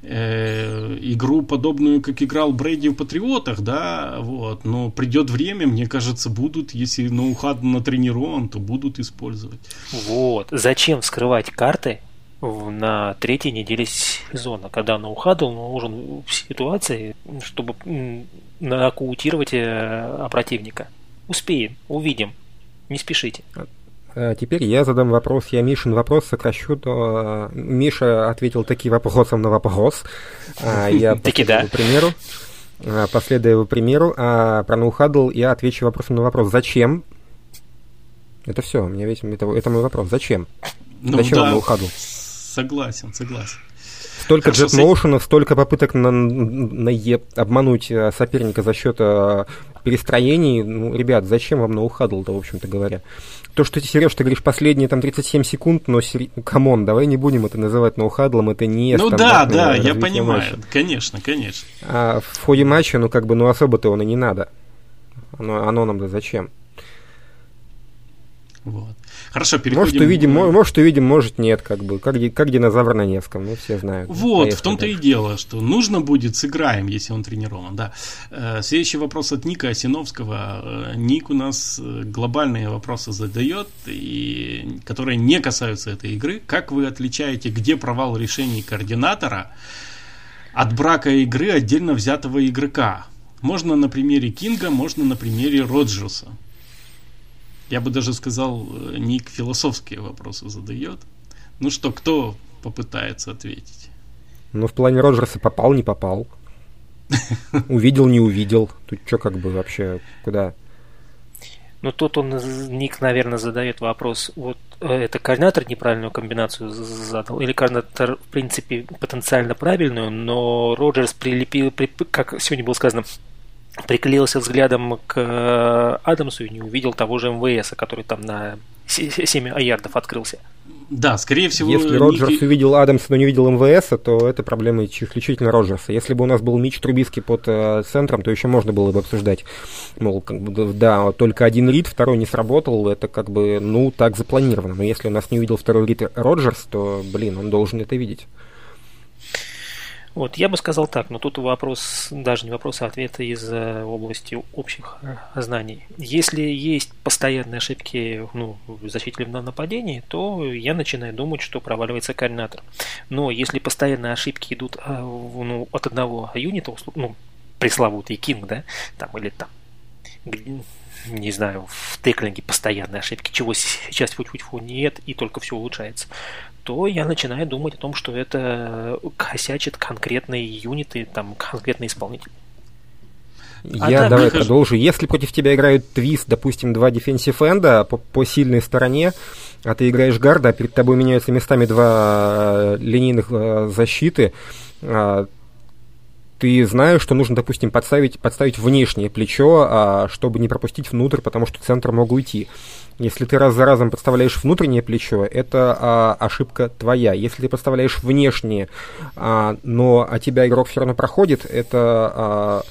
э, игру подобную, как играл Брэди в Патриотах, да, вот, но придет время, мне кажется, будут, если ноухад натренирован, то будут использовать. Вот. Зачем скрывать карты на третьей неделе сезона, когда ноухадл нужен в ситуации, чтобы нокаутировать э, противника? Успеем, увидим. Не спешите. А Теперь я задам вопрос. Я Мишин вопрос сокращу. до- Миша ответил таким вопросом на вопрос. А Я [LAUGHS] таки последую да. примеру. А, Последуя его примеру, а про no-huddle я отвечу вопросом на вопрос. Зачем? Это все, у меня весь это, это мой вопрос. Зачем? Ну, Зачем да, no-huddle? Согласен, согласен. Столько jet motion ов, столько попыток на, на е- обмануть э, соперника за счет э, перестроений. Ну, ребят, зачем вам no-huddle -то, в общем-то говоря? То, что ты, Сереж, ты говоришь последние там 37 секунд, но, сери- come on, давай не будем это называть no-huddle ом, это не Ну да, да, я понимаю. матча. Конечно, конечно. А в ходе матча, ну, как бы, ну, особо-то он и не надо. Оно, оно нам-то зачем? Вот. Хорошо, переходим. Может, увидим, мо- может, увидим, может, нет, как бы. Как, как динозавр на Невском, ну, все знают. Вот, Поехали в том-то и дело, что нужно будет, сыграем, если он тренирован, да. Э, Следующий вопрос от Ника Осиновского. Э, Ник у нас э, глобальные вопросы задает, и, которые не касаются этой игры. Как вы отличаете, где провал решений координатора от брака игры отдельно взятого игрока? Можно на примере Кинга, можно на примере Роджерса. Я бы даже сказал, э, Ник философские вопросы задает. Ну что, кто попытается ответить? Ну, в плане Роджерса попал, не попал. [LAUGHS] Увидел, не увидел. Тут что как бы вообще, куда? Ну, тут он, Ник, наверное, задает вопрос, вот э, это координатор неправильную комбинацию задал, или координатор, в принципе, потенциально правильную, но Роджерс прилепил, прип- как сегодня было сказано, приклеился взглядом к э, Адамсу и не увидел того же МВС, который там на 7 ярдов открылся. Да, скорее всего, Если Ники- Роджерс увидел Адамса, но не увидел МВС, то это проблема исключительно Роджерса. Если бы у нас был Мич Трубиский под э, центром, то еще можно было бы обсуждать. Мол, как бы, да, только один рид, второй не сработал, это как бы, ну, так запланировано. Но если у нас не увидел второй рид Роджерс, то, блин, он должен это видеть. Вот, я бы сказал так, но тут вопрос, даже не вопрос, а ответа из э, области общих э, знаний. Если есть постоянные ошибки ну, в защите или в нападении, то я начинаю думать, что проваливается координатор. Но если постоянные ошибки идут э, ну, от одного юнита, ну, пресловутый Кинг, да, там, или там, не знаю, в теклинге постоянные ошибки, чего сейчас фу нет, и только все улучшается, то я начинаю думать о том, что это косячит конкретные юниты, там, конкретный исполнитель. А Я так, давай прихожу- продолжу. Если против тебя играют твист, допустим, два дефенсив энда по, по сильной стороне, а ты играешь гарда, а перед тобой меняются местами два э, линейных э, защиты, а, ты знаешь, что нужно, допустим, подставить, подставить внешнее плечо, а, чтобы не пропустить внутрь, потому что центр мог уйти. Если ты раз за разом подставляешь внутреннее плечо, это а, ошибка твоя. Если ты подставляешь внешнее, а, но от тебя игрок все равно проходит, это а,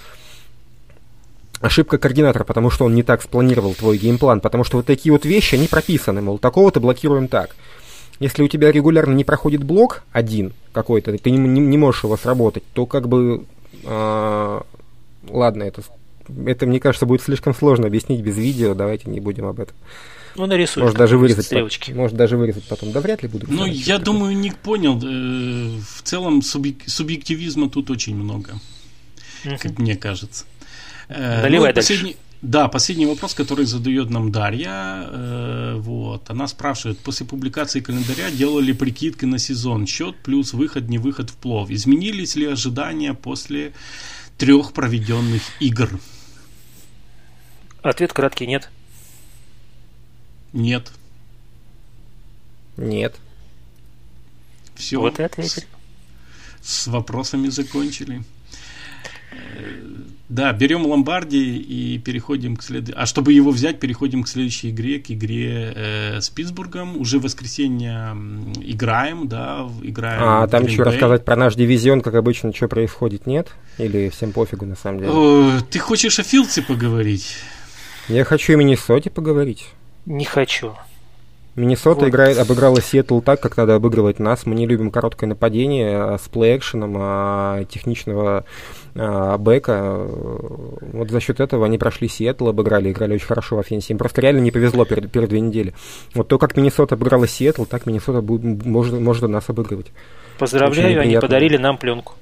ошибка координатора, потому что он не так спланировал твой геймплан, потому что вот такие вот вещи, они прописаны, мол, такого-то блокируем так. Если у тебя регулярно не проходит блок один какой-то, ты не, не- не можешь его сработать, то как бы... а, ладно, это, это, мне кажется, будет слишком сложно объяснить без видео, давайте не будем об этом. Ну, нарисуй. Может даже вырезать. стрелочки. потом. Может даже вырезать потом. Да вряд ли буду. Ну, я думаю, Ник понял. э, В целом субъек- субъективизма тут очень много, Мгм. как мне кажется. Э, Наливай ну дальше. последний, Да, последний вопрос, который задает нам Дарья. Э, вот. Она спрашивает, после публикации календаря делали прикидки на сезон, счет плюс выход, не выход в плов. Изменились ли ожидания после трех проведенных игр? Ответ краткий нет. Нет. Нет. Все. Вот и ответили. С, с вопросами закончили. Э, да, берем Ломбарди и переходим к следующей. А чтобы его взять, переходим к следующей игре, к игре э, с Питтсбургом. Уже в воскресенье играем, да, играем. А там еще рассказать про наш дивизион, как обычно, что происходит, нет? Или всем пофигу на самом деле? О, ты хочешь о Филдсе поговорить? Я хочу и Миннесоте поговорить. Не хочу. Миннесота вот. играет, обыграла Сиэтл так, как надо обыгрывать нас. Мы не любим короткое нападение а с play-action ом, а техничного а, back а. Вот за счет этого они прошли Сиэтл, обыграли, играли очень хорошо в offense е. Им просто реально не повезло перед, перед две недели. Вот то, как Миннесота обыграла Сиэтл, так Миннесота будет, может, может нас обыгрывать. Поздравляю, они подарили нам пленку.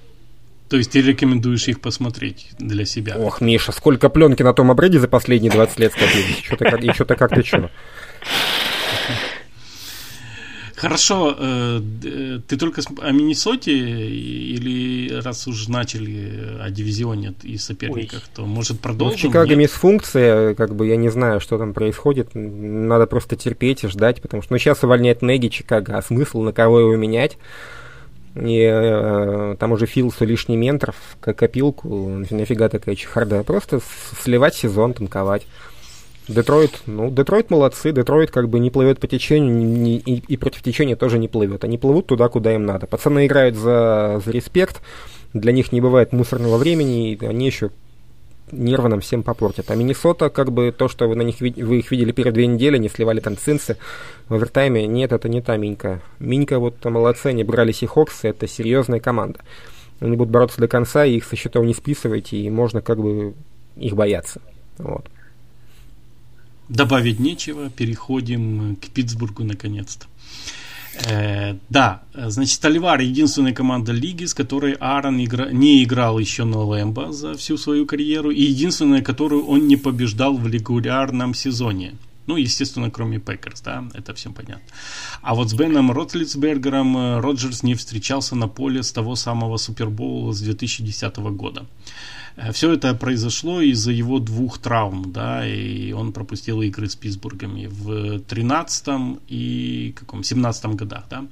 То есть ты рекомендуешь их посмотреть для себя? Ох, Миша, сколько пленки на том обреде за последние 20 лет скопилось. Что-то как-то что. Хорошо, э, ты только о Миннесоте или раз уж начали о дивизионе и соперниках, Ой. то может продолжим? Ну, в Чикаго мисс-функция, как бы я не знаю, что там происходит, надо просто терпеть и ждать, потому что ну, сейчас увольняет Неги Чикаго, а смысл на кого его менять? И э, там уже Филсу лишний ментор в копилку, нафига такая чехарда, просто сливать сезон, танковать. Детройт, ну, Детройт молодцы, Детройт как бы не плывет по течению не, и, и против течения тоже не плывет. Они плывут туда, куда им надо. Пацаны играют за, за респект, для них не бывает мусорного времени, и они еще нервы нам всем попортят. А Миннесота, как бы то, что вы на них вы их видели перед две недели, не сливали там цинцы в овертайме, нет, это не та Минька. Минька вот молодцы, они брали Сихокс, это серьезная команда. Они будут бороться до конца, и их со счетов не списывайте, и можно как бы их бояться. Вот. Добавить нечего, переходим к Питтсбургу наконец-то. Э, да, значит, Оливар единственная команда лиги, с которой Аарон игра... не играл еще на Лэмбо за всю свою карьеру, и единственная, которую он не побеждал в регулярном сезоне. Ну, естественно, кроме Пекерс, да, это всем понятно. А вот с Беном Ротлицбергером э, Роджерс не встречался на поле с того самого Супербоула с 2010 года. Э, Все это произошло из-за его двух травм, да, и он пропустил игры с Питтсбургами в 13 и каком 17 годах, да.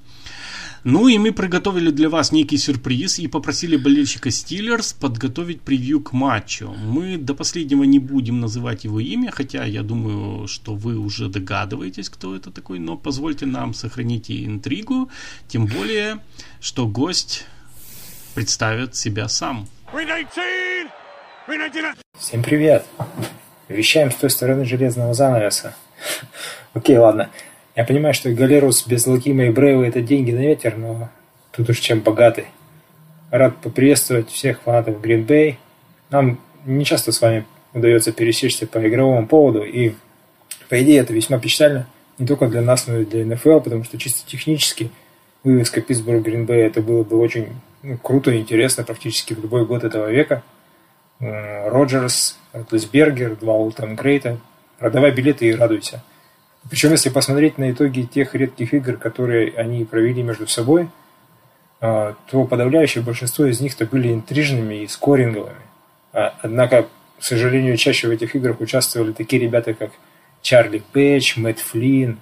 Ну и мы приготовили для вас некий сюрприз и попросили болельщика Стиллерс подготовить превью к матчу. Мы до последнего не будем называть его имя, хотя я думаю, что вы уже догадываетесь, кто это такой, но позвольте нам сохранить интригу, тем более, что гость представит себя сам. Всем привет! Вещаем с той стороны железного занавеса. Окей, ладно. Я понимаю, что Галерус без Лакима и Брейва это деньги на ветер, но тут уж чем богатый. Рад поприветствовать всех фанатов Bay. Нам не часто с вами удается пересечься по игровому поводу, и по идее это весьма печально не только для нас, но и для НФЛ, потому что чисто технически вывеска Питтсбург Bay это было бы очень ну, круто и интересно практически в любой год этого века. Роджерс, Атлесбергер, два Ултон Грейта. Продавай билеты и радуйся. Причем, если посмотреть на итоги тех редких игр, которые они провели между собой, а, то подавляющее большинство из них-то были интрижными и скоринговыми. А, однако, к сожалению, чаще в этих играх участвовали такие ребята, как Чарли Пэтч, Мэтт Флинн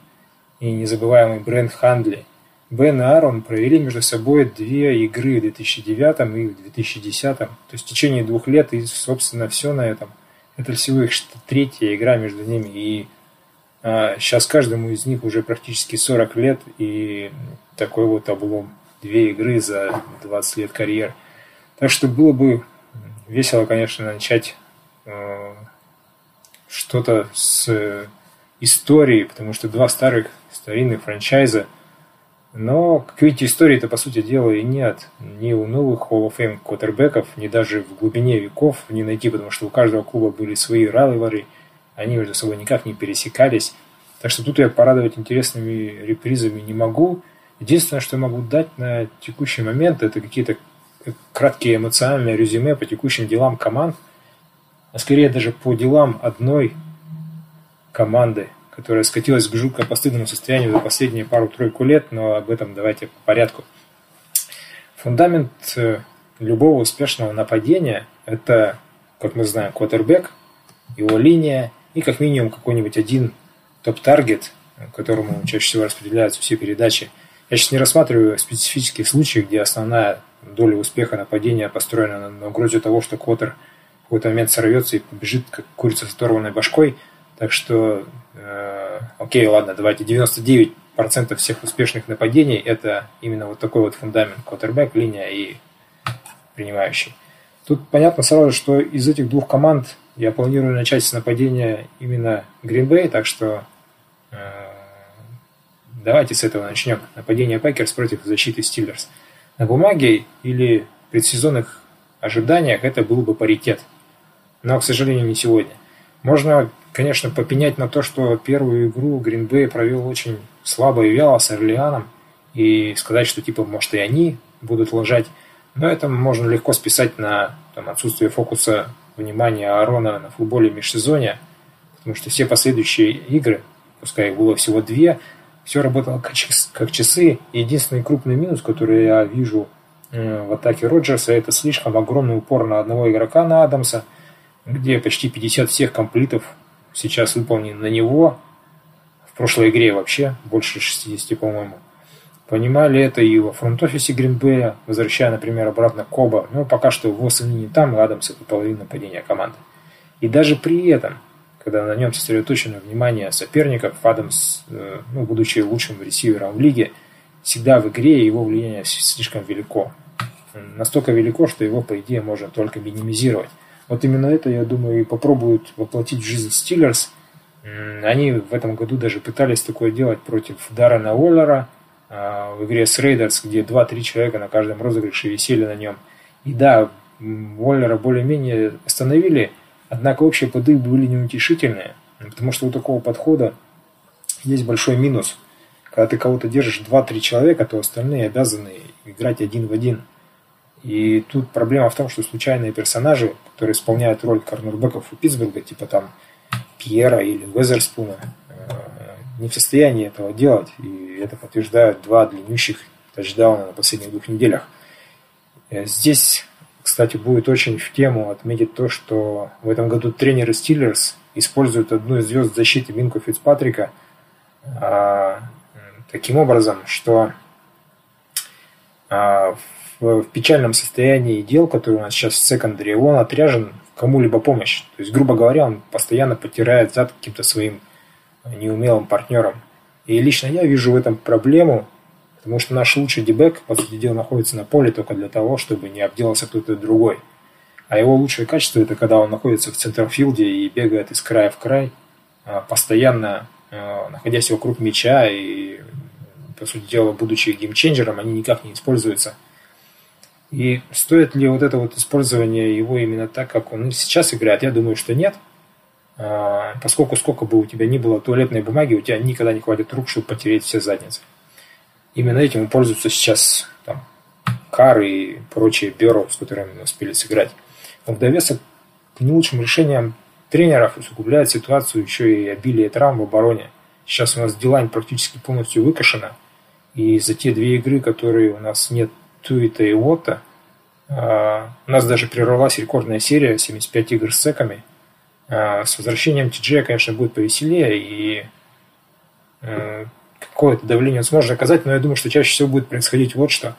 и незабываемый Брент Хандли – Бен и Аарон провели между собой две игры в 2009 и в 2010. То есть в течение двух лет и, собственно, все на этом. Это всего их третья игра между ними. И сейчас каждому из них уже практически 40 лет. И такой вот облом. Две игры за 20 лет карьеры. Так что было бы весело, конечно, начать э, что-то с э, истории, потому что два старых старинных франчайза – но, как видите, истории-то, по сути дела, и нет. Ни у новых Hall of Fame квотербеков, ни даже в глубине веков не найти, потому что у каждого клуба были свои райвары, они между собой никак не пересекались. Так что тут я порадовать интересными репризами не могу. Единственное, что я могу дать на текущий момент, это какие-то краткие эмоциональные резюме по текущим делам команд. а скорее даже по делам одной команды, которая скатилась к жутко постыдному состоянию за последние пару-тройку лет, но об этом давайте по порядку. Фундамент э, любого успешного нападения – это, как мы знаем, квотербек, его линия и как минимум какой-нибудь один топ-таргет, которому чаще всего распределяются все передачи. Я сейчас не рассматриваю специфических случаев, где основная доля успеха нападения построена на, на угрозе того, что квотер в какой-то момент сорвется и побежит, как курица с оторванной башкой. Так что, э, окей, ладно, давайте 99% всех успешных нападений это именно вот такой вот фундамент, квотербек, линия и принимающий. Тут понятно сразу, что из этих двух команд я планирую начать с нападения именно Green Bay, так что э, давайте с этого начнем. Нападение Пакерс против защиты Стиллерс. На бумаге или предсезонных ожиданиях это был бы паритет. Но, к сожалению, не сегодня. Можно, конечно, попенять на то, что первую игру Green Bay провел очень слабо и вяло с Орлеаном, и сказать, что типа, может, и они будут ложать. Но это можно легко списать на там, отсутствие фокуса внимания Аарона на футболе межсезонье, потому что все последующие игры, пускай их было всего две, все работало как, часы. Единственный крупный минус, который я вижу в атаке Роджерса, это слишком огромный упор на одного игрока, на Адамса, где почти 50 всех комплитов сейчас выполнены на него. В прошлой игре вообще больше 60, по-моему. Понимали это и во фронт-офисе Гринбея, возвращая, например, обратно Коба. Но пока что его сыны не там, и Адамс это половина нападения команды. И даже при этом, когда на нем сосредоточено внимание соперников, Адамс, э, ну, будучи лучшим ресивером в лиге, всегда в игре его влияние слишком велико. Настолько велико, что его, по идее, можно только минимизировать. Вот именно это, я думаю, и попробуют воплотить в жизнь Стиллерс. Они в этом году даже пытались такое делать против Даррена Уоллера – а, в игре с Рейдерс, где 2-3 человека на каждом розыгрыше висели на нем. И да, Уоллера более-менее остановили, однако общие поды были неутешительные, потому что у такого подхода есть большой минус. Когда ты кого-то держишь 2-3 человека, то остальные обязаны играть один в один. И тут проблема в том, что случайные персонажи, которые исполняют роль корнербеков у Питтсбурга, типа там Пьера или Везерспуна, не в состоянии этого делать, и это подтверждают два длиннющих тачдауна на последних двух неделях. Э, здесь, кстати, будет очень в тему отметить то, что в этом году тренеры Стиллерс используют одну из звезд защиты Винку Фицпатрика а, таким образом, что а, в, в печальном состоянии дел, который у нас сейчас в секондаре, он отряжен кому-либо помощь. То есть, грубо говоря, он постоянно потирает зад каким-то своим неумелым партнером. И лично я вижу в этом проблему, потому что наш лучший дебек, по сути дела, находится на поле только для того, чтобы не обделался кто-то другой. А его лучшее качество это когда он находится в центрфилде и бегает из края в край, а, постоянно а, находясь вокруг мяча и, по сути дела, будучи геймченджером, они никак не используются. И стоит ли вот это вот использование его именно так, как он сейчас играет? Я думаю, что нет – поскольку сколько бы у тебя ни было туалетной бумаги, у тебя никогда не хватит рук, чтобы потереть все задницы. Именно этим пользуются сейчас там, Кар и прочие бюро, с которыми мы успели сыграть. Но в довесок к не лучшим решениям тренеров усугубляет ситуацию еще и обилие травм в обороне. Сейчас у нас Дилайн практически полностью выкашена, и за те две игры, которые у нас нет Туита и Уотта, а, у нас даже прервалась рекордная серия 75 игр с а, с возвращением TJ, конечно, будет повеселее, и э, какое-то давление он сможет оказать, но я думаю, что чаще всего будет происходить вот что.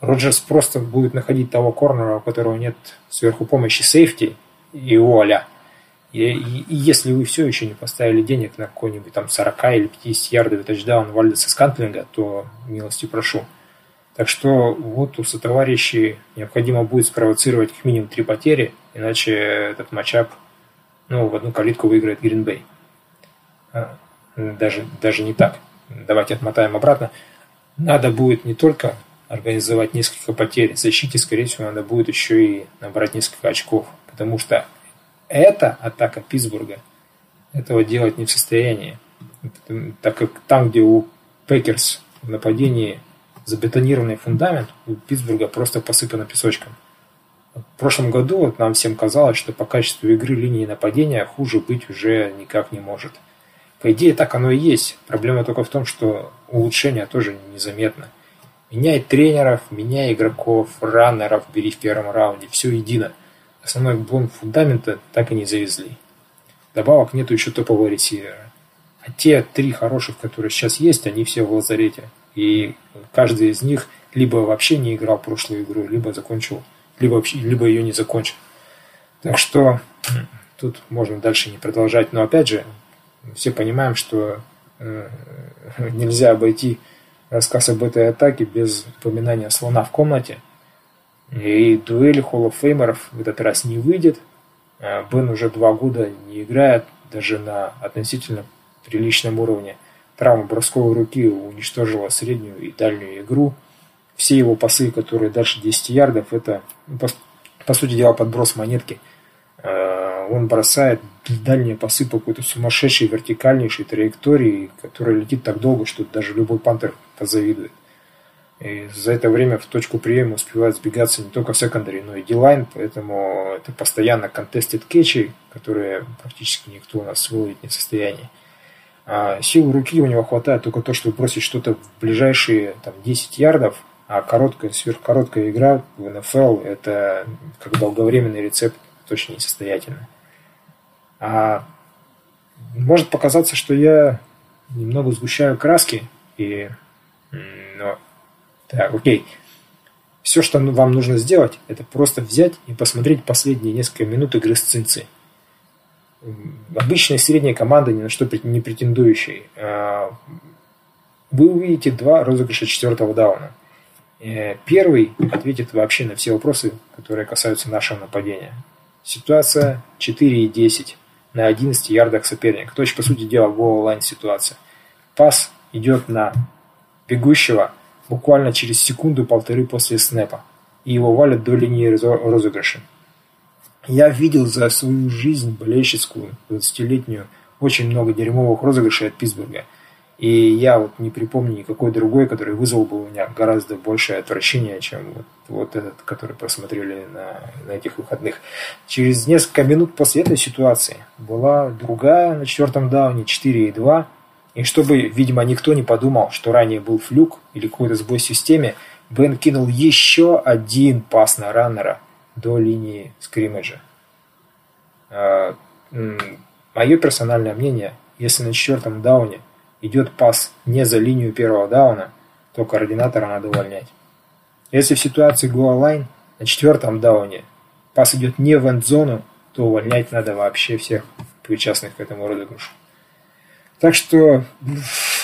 Роджерс просто будет находить того корнера, у которого нет сверху помощи сейфти, и вуаля. И, и, и если вы все еще не поставили денег на какой-нибудь там 40 или 50 ярдовый тачдаун Вальдеса Скантлинга, то милости прошу. Так что вот у сотоварищей необходимо будет спровоцировать как минимум три потери, иначе этот матчап ну, в одну калитку выиграет Гринбей. А, даже, даже не так. Давайте отмотаем обратно. Надо будет не только организовать несколько потерь, защите, скорее всего, надо будет еще и набрать несколько очков. Потому что эта атака Питтсбурга этого делать не в состоянии. Так как там, где у Пекерс в нападении забетонированный фундамент, у Питтсбурга просто посыпано песочком. В прошлом году вот нам всем казалось, что по качеству игры линии нападения хуже быть уже никак не может. По идее, так оно и есть. Проблема только в том, что улучшение тоже незаметно. Меняй тренеров, меняй игроков, раннеров, бери в первом раунде, все едино. Основной блок фундамента так и не завезли. Добавок нету еще топового ресивера. А те три хороших, которые сейчас есть, они все в лазарете. И каждый из них либо вообще не играл прошлую игру, либо закончил, либо, вообще, либо ее не закончил. Так что тут можно дальше не продолжать. Но опять же, все понимаем, что э, [LAUGHS] нельзя обойти рассказ об этой атаке без упоминания слона в комнате. И дуэль холлофеймеров в этот раз не выйдет. А Бен уже два года не играет даже на относительно приличном уровне. Травма бросковой руки уничтожила среднюю и дальнюю игру. Все его пасы, которые дальше 10 ярдов, это, ну, по, по сути дела, подброс монетки. А, он бросает дальние пасы по какой-то сумасшедшей вертикальнейшей траектории, которая летит так долго, что даже любой пантер позавидует. И за это время в точку приема успевает сбегаться не только секондари, но и дилайн, поэтому это постоянно contested кетчи, которые практически никто у нас выловить не в состоянии. А силы руки у него хватает только то, чтобы бросить что-то в ближайшие там, 10 ярдов, а короткая, сверхкороткая игра в НФЛ это как долговременный рецепт точно несостоятельно. А может показаться, что я немного сгущаю краски, и но так, окей. Все, что вам нужно сделать, это просто взять и посмотреть последние несколько минут игры с Цинци. Обычная средняя команда, ни на что не претендующая. А, вы увидите два розыгрыша четвертого дауна. Э, первый ответит вообще на все вопросы, которые касаются нашего нападения. Ситуация 4 и 10 на 11 ярдах соперника. То есть, по сути дела, гол-лайн ситуация. Пас идет на бегущего буквально через секунду-полторы после снэпа, и его валят до линии розыгрыша. Я видел за свою жизнь болельщицкую, 20-летнюю, очень много дерьмовых розыгрышей от Питтсбурга. И я вот не припомню никакой другой, который вызвал бы у меня гораздо большее отвращение, чем вот, вот этот, который просмотрели на, на этих выходных. Через несколько минут после этой ситуации была другая на четвертом дауне 4,2 и чтобы, видимо, никто не подумал, что ранее был флюк или какой-то сбой в системе, Бен кинул еще один пас на раннера до линии скриммиджа. А, Мое персональное мнение, если на четвертом дауне идет пас не за линию первого дауна, то координатора надо увольнять. Если в ситуации line на четвертом дауне пас идет не в эндзону, то увольнять надо вообще всех причастных к этому розыгрышу. Так что,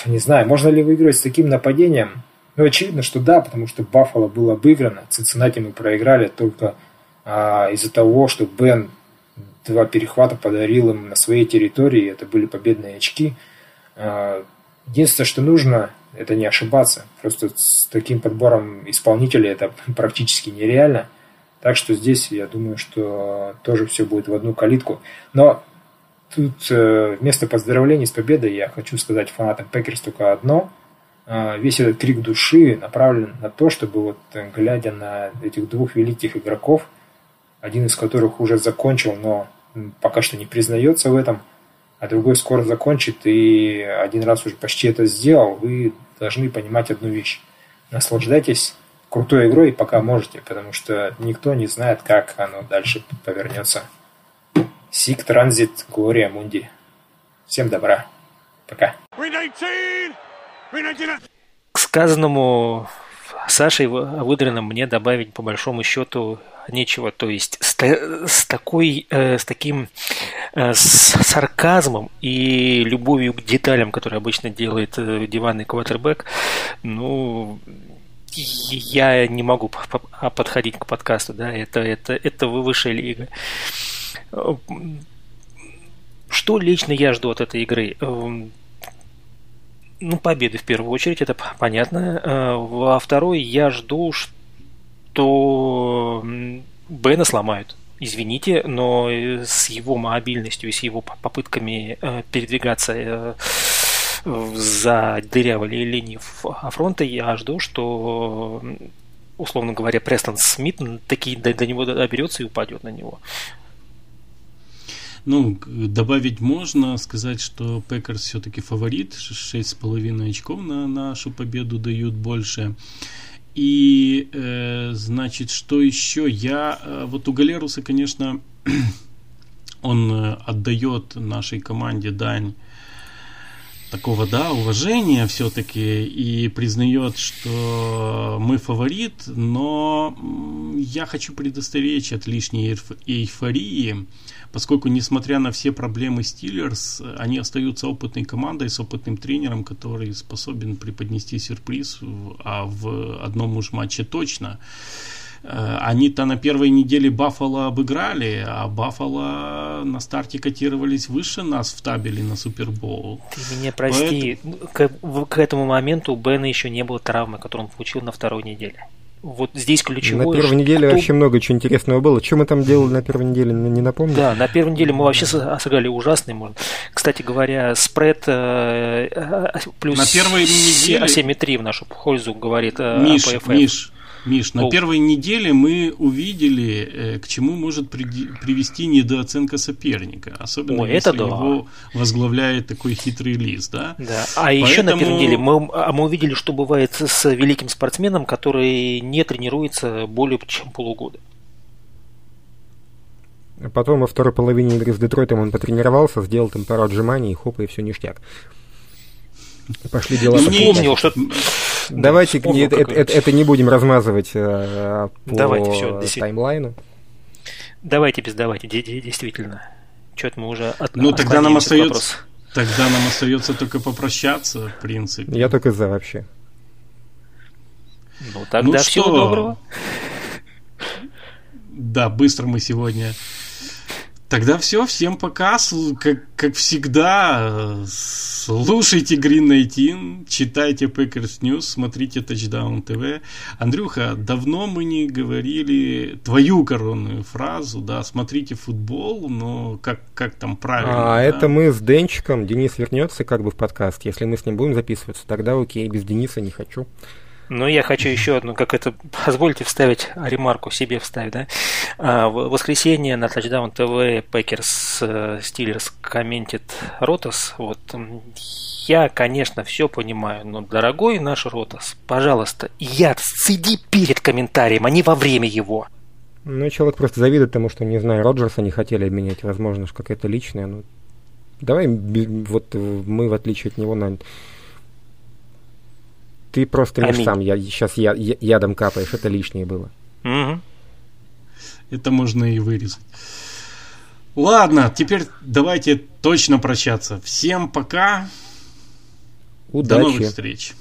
не знаю, можно ли выиграть с таким нападением? Ну, очевидно, что да, потому что Баффало было обыграно. Цинциннати мы проиграли только а, из-за того, что Бен два перехвата подарил им на своей территории. Это были победные очки. Единственное, что нужно, это не ошибаться. Просто с таким подбором исполнителей это [LAUGHS] практически нереально. Так что здесь, я думаю, что тоже все будет в одну калитку. Но Тут э, вместо поздравлений с победой я хочу сказать фанатам Пекерс только одно. Э, весь этот крик души направлен на то, чтобы вот э, глядя на этих двух великих игроков, один из которых уже закончил, но пока что не признается в этом, а другой скоро закончит и один раз уже почти это сделал, вы должны понимать одну вещь. Наслаждайтесь крутой игрой, пока можете, потому что никто не знает, как оно дальше повернется. Сик Транзит Глория Мунди. Всем добра. Пока. К сказанному Сашей Выдрином мне добавить по большому счету нечего. То есть с, с такой, э, с таким э, с сарказмом и любовью к деталям, которые обычно делает э, диванный квотербек, ну, я не могу подходить к подкасту, да, это, это, это высшая лига. Что лично я жду от этой игры? Эм, ну, победы в первую очередь, это понятно. Во второй я жду, что Бена сломают. Извините, но с его мобильностью и с его попытками э, передвигаться э, за дырявой линии фронта я жду, что условно говоря, Престон Смит таки до него доберется и упадет на него. Ну, добавить можно, сказать, что Пекерс все-таки фаворит, 6,5 очков на нашу победу дают больше. И, э, значит, что еще? Я, э, вот у Галеруса, конечно, [CLEARS THROAT] он э, отдает нашей команде дань такого, да, уважения все-таки и признает, что мы фаворит, но я хочу предостеречь от лишней эйфории, поскольку, несмотря на все проблемы Стиллерс, они остаются опытной командой с опытным тренером, который способен преподнести сюрприз, а в одном уж матче точно. Э, они-то на первой неделе Баффало обыграли, а Баффало на старте котировались выше нас в табеле на Супербоул. Ты меня прости, Поэтому... к, к этому моменту у Бена еще не было травмы, которую он получил на второй неделе. Вот здесь ключевое. На первой неделе кто... вообще много чего интересного было. Что мы там делали на первой неделе, не напомню? Да, на первой неделе мы вообще сыграли ужасный. Кстати говоря, спред э, э, плюс на первой неделе... 7,3 в нашу пользу говорит Миш, Миш, Миш, на первой неделе мы увидели, э, к чему может привести недооценка соперника. Особенно Ой, если это да. его возглавляет такой хитрый лист. Да? Да. А Поэтому... еще на первой неделе мы, а мы увидели, что бывает с великим спортсменом, который не тренируется более чем полугода. Потом во второй половине игры с Детройтом он потренировался, сделал там пару отжиманий, и хоп, и все ништяк. Пошли дела. Вспомнил, что Давайте Вспомнил, это, это, это не будем размазывать э, по Давайте, все, таймлайну. Давайте без давайте, действительно. Что-то мы уже от, Ну, тогда нам остается... Тогда нам остается только попрощаться, в принципе. Я только за вообще. Ну, тогда ну, всего что? доброго. Да, быстро мы сегодня Тогда все, всем пока. Как, как всегда, слушайте Green 19, читайте Packers News, смотрите Touchdown TV. Андрюха, давно мы не говорили твою коронную фразу, да, смотрите футбол, но как, как там правильно? А, да? это мы с Денчиком, Денис вернется как бы в подкаст. Если мы с ним будем записываться, тогда окей, без Дениса не хочу. Ну, я хочу еще одну, как это, позвольте вставить ремарку себе вставить, да. А, в воскресенье на Touchdown TV Пекерс Стиллерс комментит Ротас. Вот я, конечно, все понимаю, но, дорогой наш Ротас, пожалуйста, я сиди перед комментарием, а не во время его. Ну, человек просто завидует тому, что, не знаю, Роджерса не хотели обменять, возможно, какая-то личная, ну, давай, вот мы, в отличие от него, на ты просто не сам, я, сейчас я, я, ядом капаешь, это лишнее было. Угу. Это можно и вырезать. Ладно, теперь давайте точно прощаться. Всем пока. Удачи. До новых встреч.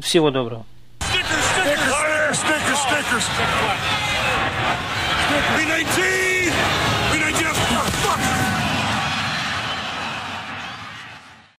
Всего доброго. Stickers, stickers, stickers, stickers.